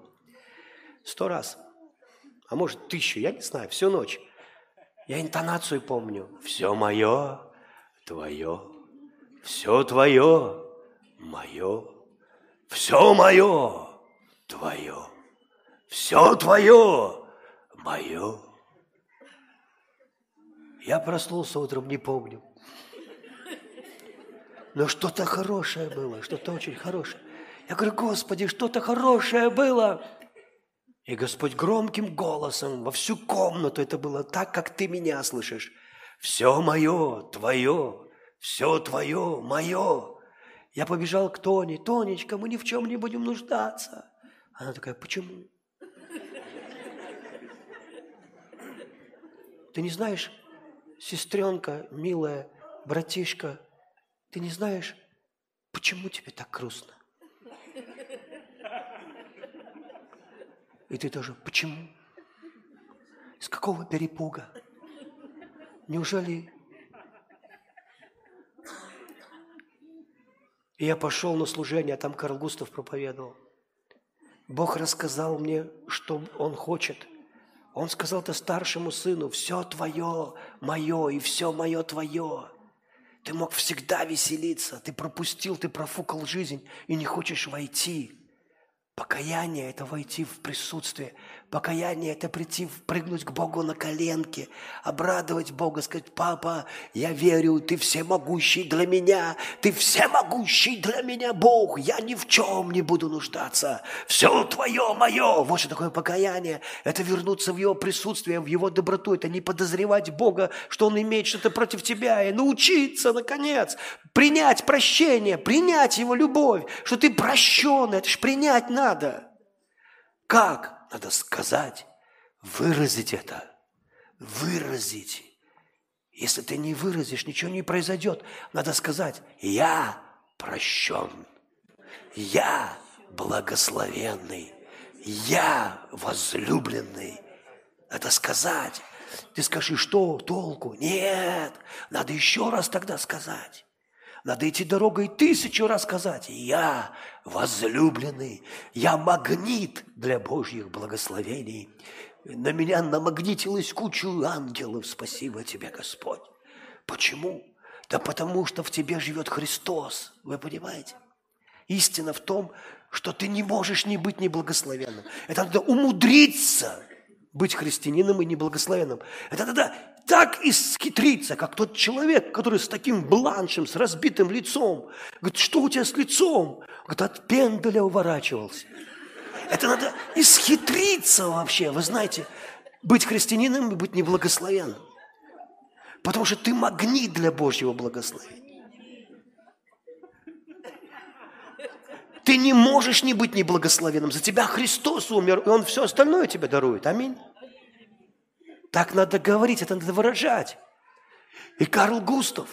Сто раз. А может, тысячу, я не знаю, всю ночь. Я интонацию помню. Все мое, твое, все твое, мое, все мое, твое, все твое, мое. Я проснулся утром, не помню. Но что-то хорошее было, что-то очень хорошее. Я говорю, Господи, что-то хорошее было. И Господь громким голосом во всю комнату, это было так, как ты меня слышишь. Все мое, твое, все твое, мое. Я побежал к Тоне. Тонечка, мы ни в чем не будем нуждаться. Она такая, почему? Ты не знаешь, сестренка, милая, братишка, ты не знаешь, почему тебе так грустно? И ты тоже, почему? С какого перепуга? Неужели... И я пошел на служение, а там Карл Густав проповедовал. Бог рассказал мне, что Он хочет. Он сказал это старшему сыну, все твое, мое, и все мое твое. Ты мог всегда веселиться, ты пропустил, ты профукал жизнь и не хочешь войти. Покаяние – это войти в присутствие. Покаяние – это прийти, прыгнуть к Богу на коленки, обрадовать Бога, сказать, «Папа, я верю, Ты всемогущий для меня, Ты всемогущий для меня, Бог, я ни в чем не буду нуждаться, все Твое, мое». Вот что такое покаяние. Это вернуться в Его присутствие, в Его доброту, это не подозревать Бога, что Он имеет что-то против тебя, и научиться, наконец, принять прощение, принять Его любовь, что ты прощен, это же принять надо. Как? Надо сказать, выразить это. Выразить. Если ты не выразишь, ничего не произойдет. Надо сказать, я прощен. Я благословенный. Я возлюбленный. Надо сказать. Ты скажи, что толку? Нет, надо еще раз тогда сказать. Надо идти дорогой тысячу раз сказать, я возлюбленный, я магнит для Божьих благословений. На меня намагнитилась кучу ангелов, спасибо тебе, Господь. Почему? Да потому что в тебе живет Христос, вы понимаете? Истина в том, что ты не можешь не быть неблагословенным. Это надо умудриться быть христианином и неблагословенным. Это надо так исхитриться, как тот человек, который с таким бланшем, с разбитым лицом. Говорит, что у тебя с лицом? Говорит, от пенделя уворачивался. Это надо исхитриться вообще. Вы знаете, быть христианином и быть неблагословенным. Потому что ты магнит для Божьего благословения. Ты не можешь не быть неблагословенным. За тебя Христос умер, и Он все остальное тебе дарует. Аминь. Так надо говорить, это надо выражать. И Карл Густав,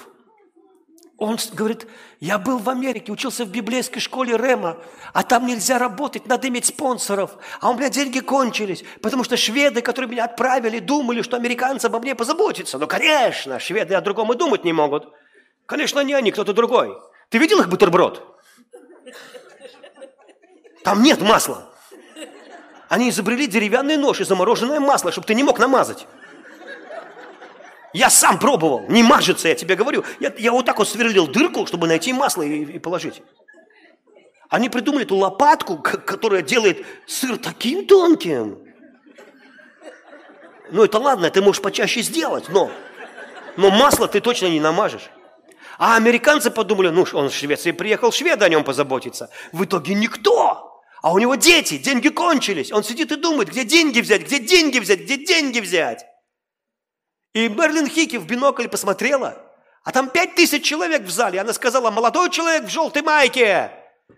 он говорит, я был в Америке, учился в библейской школе Рема, а там нельзя работать, надо иметь спонсоров. А у меня деньги кончились, потому что шведы, которые меня отправили, думали, что американцы обо мне позаботятся. Ну, конечно, шведы о другом и думать не могут. Конечно, не они, кто-то другой. Ты видел их бутерброд? Там нет масла. Они изобрели деревянный нож и замороженное масло, чтобы ты не мог намазать. Я сам пробовал, не мажется, я тебе говорю. Я, я вот так вот сверлил дырку, чтобы найти масло и, и положить. Они придумали эту лопатку, которая делает сыр таким тонким. Ну это ладно, ты можешь почаще сделать, но, но масло ты точно не намажешь. А американцы подумали, ну он в Швеции приехал, шведы о нем позаботиться. В итоге никто. А у него дети, деньги кончились. Он сидит и думает, где деньги взять, где деньги взять, где деньги взять. И Мерлин Хики в бинокль посмотрела, а там пять тысяч человек в зале. Она сказала, молодой человек в желтой майке.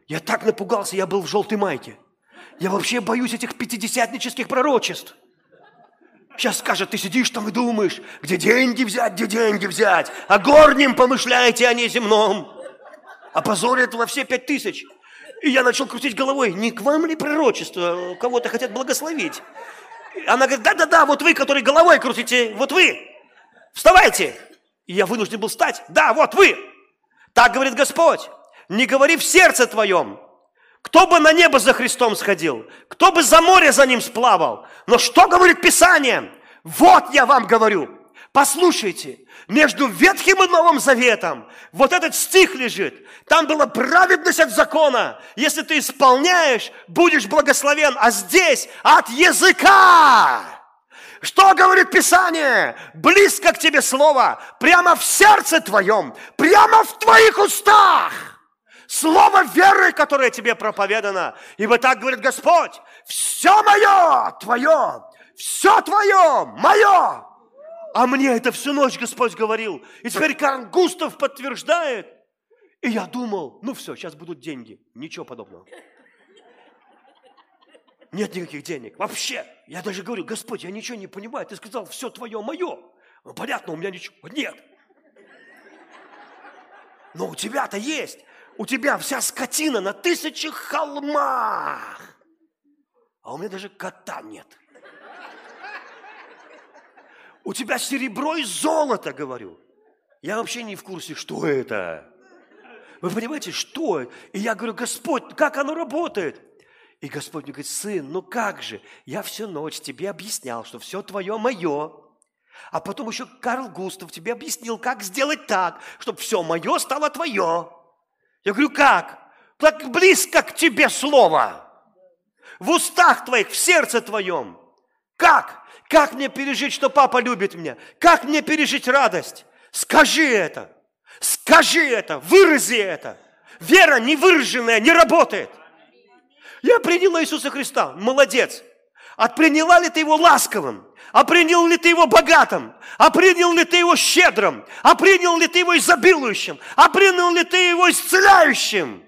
Я так напугался, я был в желтой майке. Я вообще боюсь этих пятидесятнических пророчеств. Сейчас скажет, ты сидишь там и думаешь, где деньги взять, где деньги взять. О горнем помышляете, а не земном. Опозорят во все пять тысяч. И я начал крутить головой, не к вам ли пророчество, кого-то хотят благословить. Она говорит, да-да-да, вот вы, который головой крутите, вот вы, вставайте. И я вынужден был встать, да, вот вы. Так говорит Господь, не говори в сердце твоем, кто бы на небо за Христом сходил, кто бы за море за ним сплавал. Но что говорит Писание? Вот я вам говорю, послушайте, между Ветхим и Новым Заветом вот этот стих лежит. Там была праведность от закона. Если ты исполняешь, будешь благословен. А здесь от языка. Что говорит Писание? Близко к тебе слово, прямо в сердце твоем, прямо в твоих устах. Слово веры, которое тебе проповедано. Ибо так говорит Господь, все мое, твое, все твое, мое. А мне это всю ночь Господь говорил. И теперь Карл Густав подтверждает. И я думал, ну все, сейчас будут деньги. Ничего подобного. Нет никаких денег. Вообще. Я даже говорю, Господь, я ничего не понимаю. Ты сказал, все твое, мое. Ну, понятно, у меня ничего нет. Но у тебя-то есть. У тебя вся скотина на тысячах холмах. А у меня даже кота нет. У тебя серебро и золото, говорю. Я вообще не в курсе, что это. Вы понимаете, что? И я говорю, Господь, как оно работает? И Господь мне говорит, сын, ну как же? Я всю ночь тебе объяснял, что все твое мое. А потом еще Карл Густав тебе объяснил, как сделать так, чтобы все мое стало твое. Я говорю, как? Так близко к тебе слово. В устах твоих, в сердце твоем. Как? Как мне пережить, что папа любит меня? Как мне пережить радость? Скажи это. Скажи это. Вырази это. Вера невыраженная не работает. Я приняла Иисуса Христа. Молодец. А приняла ли ты его ласковым? А принял ли ты его богатым? А принял ли ты его щедрым? А принял ли ты его изобилующим? А принял ли ты его исцеляющим?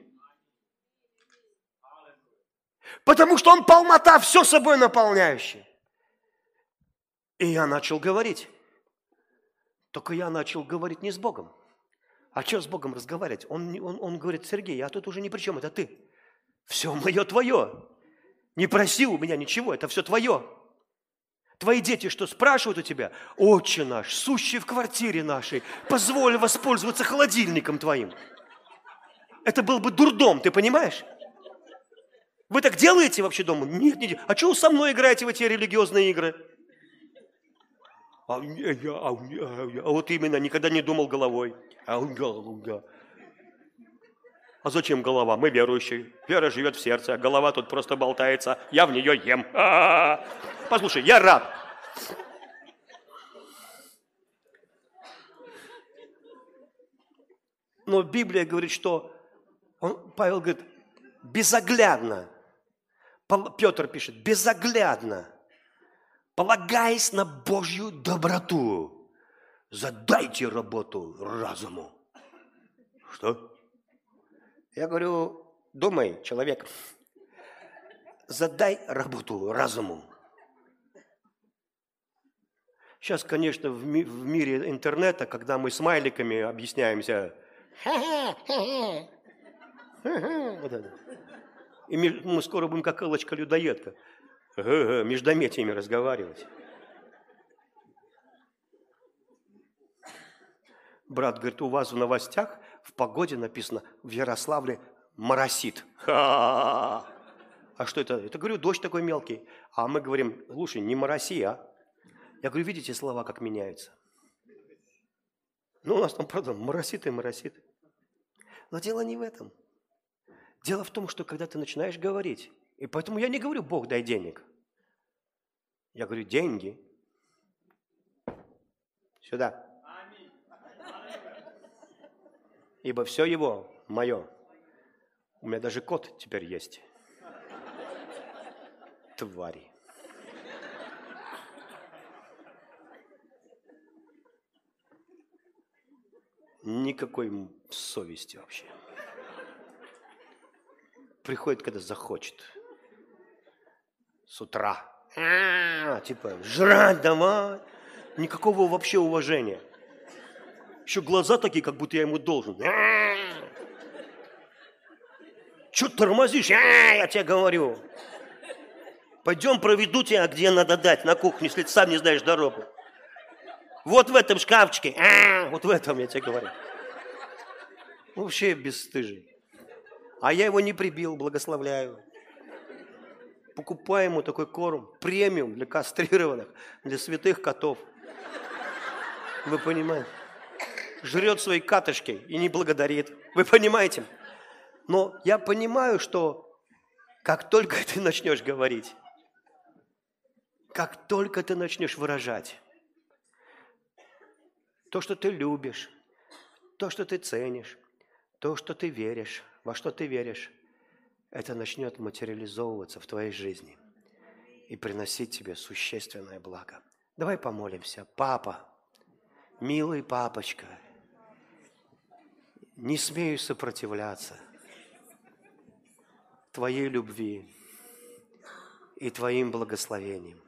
Потому что он полнота, все собой наполняющий. И я начал говорить. Только я начал говорить не с Богом. А что с Богом разговаривать? Он, он, он говорит, Сергей, я тут уже ни при чем, это ты. Все мое твое. Не проси у меня ничего, это все твое. Твои дети что, спрашивают у тебя? Отче наш, сущий в квартире нашей, позволь воспользоваться холодильником твоим. Это был бы дурдом, ты понимаешь? Вы так делаете вообще дома? Нет, нет. А что вы со мной играете в эти религиозные игры? А, я, а, а вот именно, никогда не думал головой. А, а зачем голова? Мы верующие. Вера живет в сердце, а голова тут просто болтается. Я в нее ем. А-а-а. Послушай, я рад. Но Библия говорит, что он, Павел говорит, безоглядно. Петр пишет, безоглядно полагаясь на Божью доброту, задайте работу разуму. Что? Я говорю, думай, человек, задай работу разуму. Сейчас, конечно, в, ми- в мире интернета, когда мы смайликами объясняемся, и мы скоро будем как Элочка-людоедка междометиями разговаривать. Брат говорит, у вас в новостях в погоде написано в Ярославле моросит. А что это? Это, говорю, дождь такой мелкий. А мы говорим, слушай, не мороси, а. Я говорю, видите слова, как меняются? Ну, у нас там, правда, моросит и моросит. Но дело не в этом. Дело в том, что когда ты начинаешь говорить, и поэтому я не говорю, Бог, дай денег. Я говорю, деньги. Сюда. Ибо все его мое. У меня даже кот теперь есть. твари. Никакой совести вообще. Приходит, когда захочет. С утра. А, типа, жрать давай. Никакого вообще уважения. Еще глаза такие, как будто я ему должен. Че тормозишь? А, я тебе говорю. Пойдем проведу тебя, где надо дать, на кухню, если ты сам не знаешь дорогу. Вот в этом шкафчике. А, вот в этом, я тебе говорю. Вообще бесстыжий. А я его не прибил, благословляю. Покупаю ему такой корм, премиум для кастрированных, для святых котов. Вы понимаете? Жрет свои катышки и не благодарит. Вы понимаете? Но я понимаю, что как только ты начнешь говорить, как только ты начнешь выражать то, что ты любишь, то, что ты ценишь, то, что ты веришь, во что ты веришь, это начнет материализовываться в твоей жизни и приносить тебе существенное благо. Давай помолимся. Папа, милый папочка, не смею сопротивляться Твоей любви и Твоим благословением.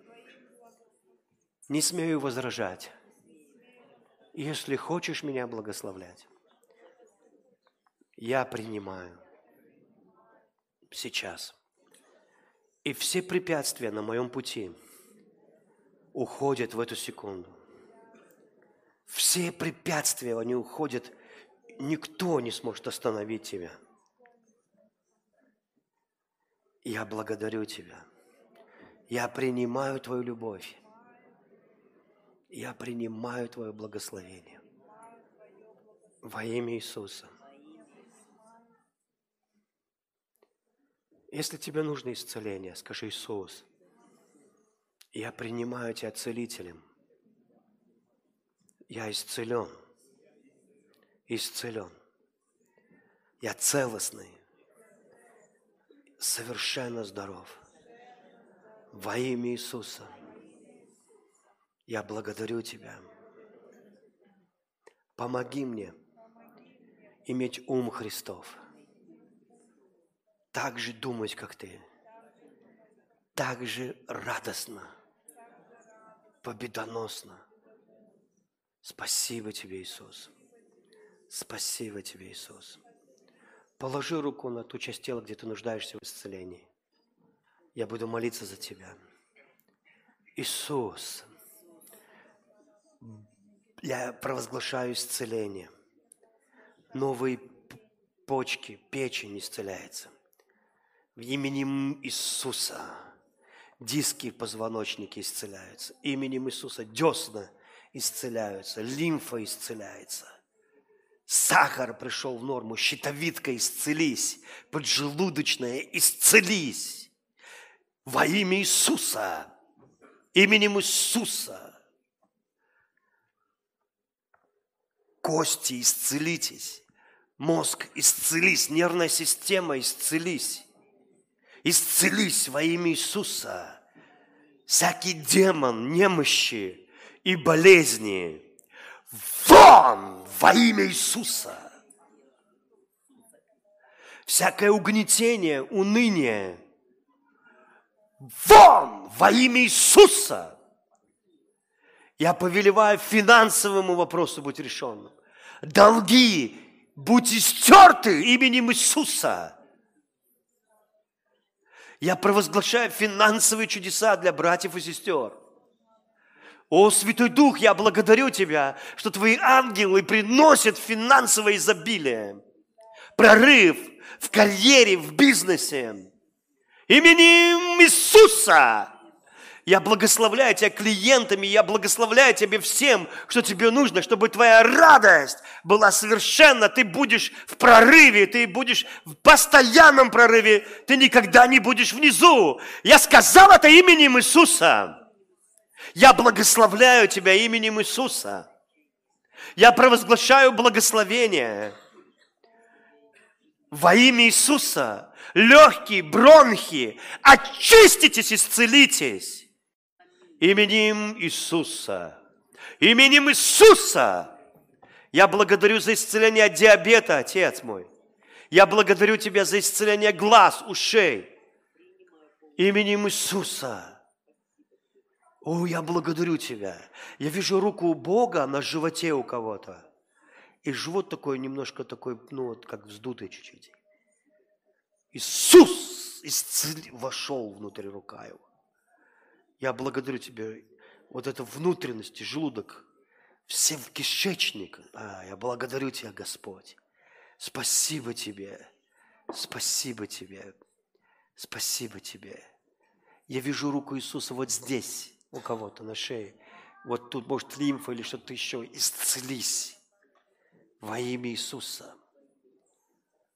Не смею возражать. Если хочешь меня благословлять, я принимаю сейчас. И все препятствия на моем пути уходят в эту секунду. Все препятствия, они уходят, никто не сможет остановить тебя. Я благодарю тебя. Я принимаю твою любовь. Я принимаю твое благословение. Во имя Иисуса. Если тебе нужно исцеление, скажи Иисус, я принимаю тебя целителем. Я исцелен. Исцелен. Я целостный. Совершенно здоров. Во имя Иисуса. Я благодарю Тебя. Помоги мне иметь ум Христов – так же думать, как ты, так же радостно, победоносно. Спасибо тебе, Иисус. Спасибо тебе, Иисус. Положи руку на ту часть тела, где ты нуждаешься в исцелении. Я буду молиться за тебя. Иисус, я провозглашаю исцеление. Новые почки, печень исцеляется. В именем Иисуса диски позвоночники исцеляются. Именем Иисуса десна исцеляются, лимфа исцеляется. Сахар пришел в норму, щитовидка исцелись, поджелудочная исцелись. Во имя Иисуса, именем Иисуса. Кости исцелитесь, мозг исцелись, нервная система исцелись исцелись во имя Иисуса. Всякий демон, немощи и болезни вон во имя Иисуса. Всякое угнетение, уныние вон во имя Иисуса. Я повелеваю финансовому вопросу быть решенным. Долги будь истерты именем Иисуса. Я провозглашаю финансовые чудеса для братьев и сестер. О, Святой Дух, я благодарю Тебя, что Твои ангелы приносят финансовое изобилие, прорыв в карьере, в бизнесе. Именем Иисуса я благословляю тебя клиентами, я благословляю тебе всем, что тебе нужно, чтобы твоя радость была совершенна. Ты будешь в прорыве, ты будешь в постоянном прорыве, ты никогда не будешь внизу. Я сказал это именем Иисуса. Я благословляю тебя именем Иисуса. Я провозглашаю благословение Во имя Иисуса, легкие, бронхи, очиститесь, исцелитесь. Именем Иисуса. Именем Иисуса. Я благодарю за исцеление от диабета, Отец мой. Я благодарю Тебя за исцеление глаз, ушей. Именем Иисуса. О, я благодарю Тебя. Я вижу руку Бога на животе у кого-то. И живот такой немножко такой, ну вот как вздутый чуть-чуть. Иисус исцели, вошел внутрь рука его. Я благодарю Тебя. Вот это внутренности, желудок, все в кишечник. А, я благодарю Тебя, Господь. Спасибо Тебе. Спасибо Тебе. Спасибо Тебе. Я вижу руку Иисуса вот здесь, у кого-то на шее. Вот тут, может, лимфа или что-то еще. Исцелись во имя Иисуса.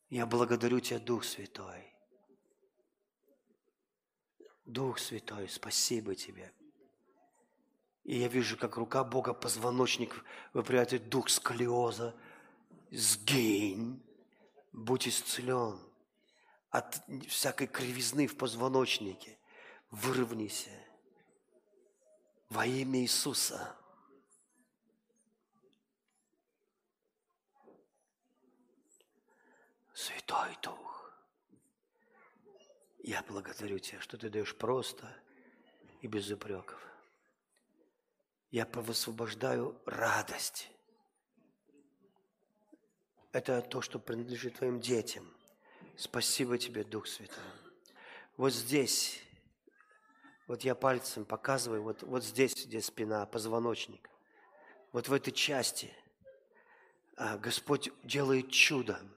Я благодарю Тебя, Дух Святой. Дух Святой, спасибо Тебе. И я вижу, как рука Бога, позвоночник выпрямляет дух сколиоза. Сгинь, будь исцелен от всякой кривизны в позвоночнике. Выровняйся во имя Иисуса. Святой Дух, я благодарю Тебя, что Ты даешь просто и без упреков. Я высвобождаю радость. Это то, что принадлежит Твоим детям. Спасибо Тебе, Дух Святой. Вот здесь, вот я пальцем показываю, вот, вот здесь, где спина, позвоночник. Вот в этой части а, Господь делает чудо –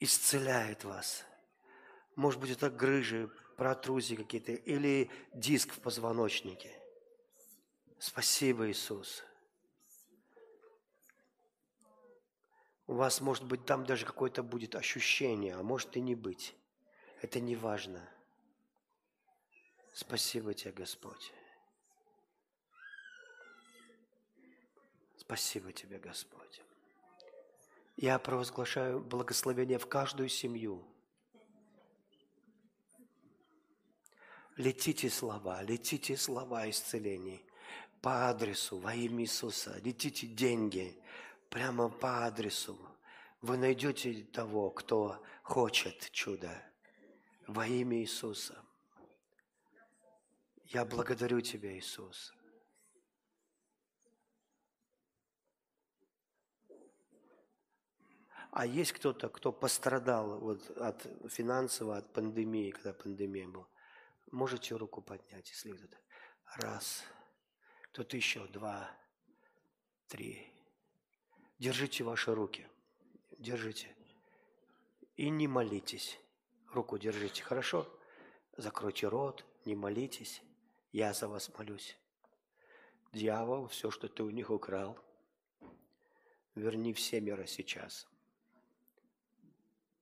исцеляет вас. Может быть, это грыжи, протрузии какие-то или диск в позвоночнике. Спасибо, Иисус. У вас, может быть, там даже какое-то будет ощущение, а может и не быть. Это не важно. Спасибо тебе, Господь. Спасибо тебе, Господь. Я провозглашаю благословение в каждую семью. Летите слова, летите слова исцелений по адресу во имя Иисуса. Летите деньги прямо по адресу. Вы найдете того, кто хочет чуда во имя Иисуса. Я благодарю Тебя, Иисус. А есть кто-то, кто пострадал вот от финансово, от пандемии, когда пандемия была? Можете руку поднять, если кто-то. Раз. Кто-то еще. Два. Три. Держите ваши руки. Держите. И не молитесь. Руку держите, хорошо? Закройте рот, не молитесь. Я за вас молюсь. Дьявол, все, что ты у них украл, верни в семеро сейчас.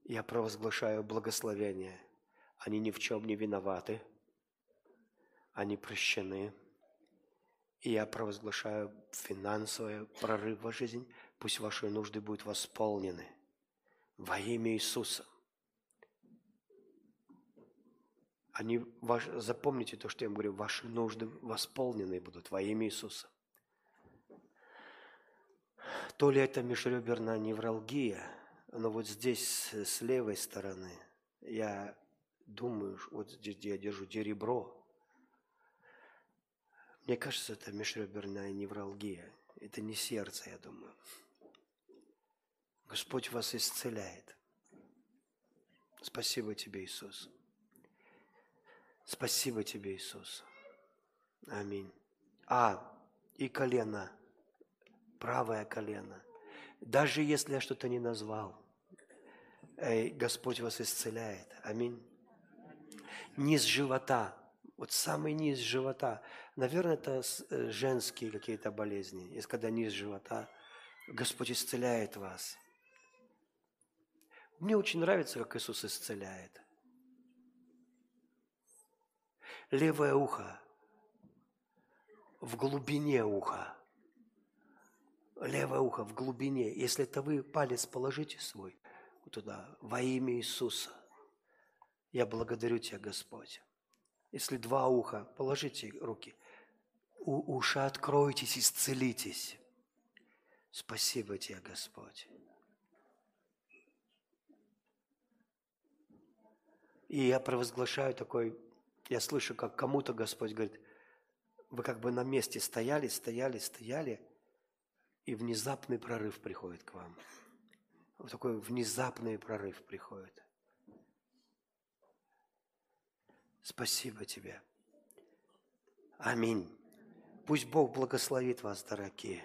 Я провозглашаю благословение. Они ни в чем не виноваты. Они прощены. И я провозглашаю финансовый прорыв в жизнь. Пусть ваши нужды будут восполнены во имя Иисуса. Они, ваш, запомните то, что я вам говорю, ваши нужды восполнены будут во имя Иисуса. То ли это межреберная невралгия – но вот здесь, с левой стороны, я думаю, вот здесь, я держу, ребро, мне кажется, это межреберная невралгия. Это не сердце, я думаю. Господь вас исцеляет. Спасибо тебе, Иисус. Спасибо тебе, Иисус. Аминь. А, и колено, правое колено. Даже если я что-то не назвал, Господь вас исцеляет. Аминь. Низ живота. Вот самый низ живота. Наверное, это э, женские какие-то болезни. Есть когда низ живота. Господь исцеляет вас. Мне очень нравится, как Иисус исцеляет. Левое ухо в глубине уха. Левое ухо в глубине. Если это вы палец положите свой, туда во имя Иисуса. Я благодарю Тебя, Господь. Если два уха, положите руки. У уши откройтесь, исцелитесь. Спасибо Тебе, Господь. И я провозглашаю такой, я слышу, как кому-то Господь говорит, вы как бы на месте стояли, стояли, стояли, и внезапный прорыв приходит к вам. Вот такой внезапный прорыв приходит. Спасибо тебе. Аминь. Пусть Бог благословит вас, дорогие.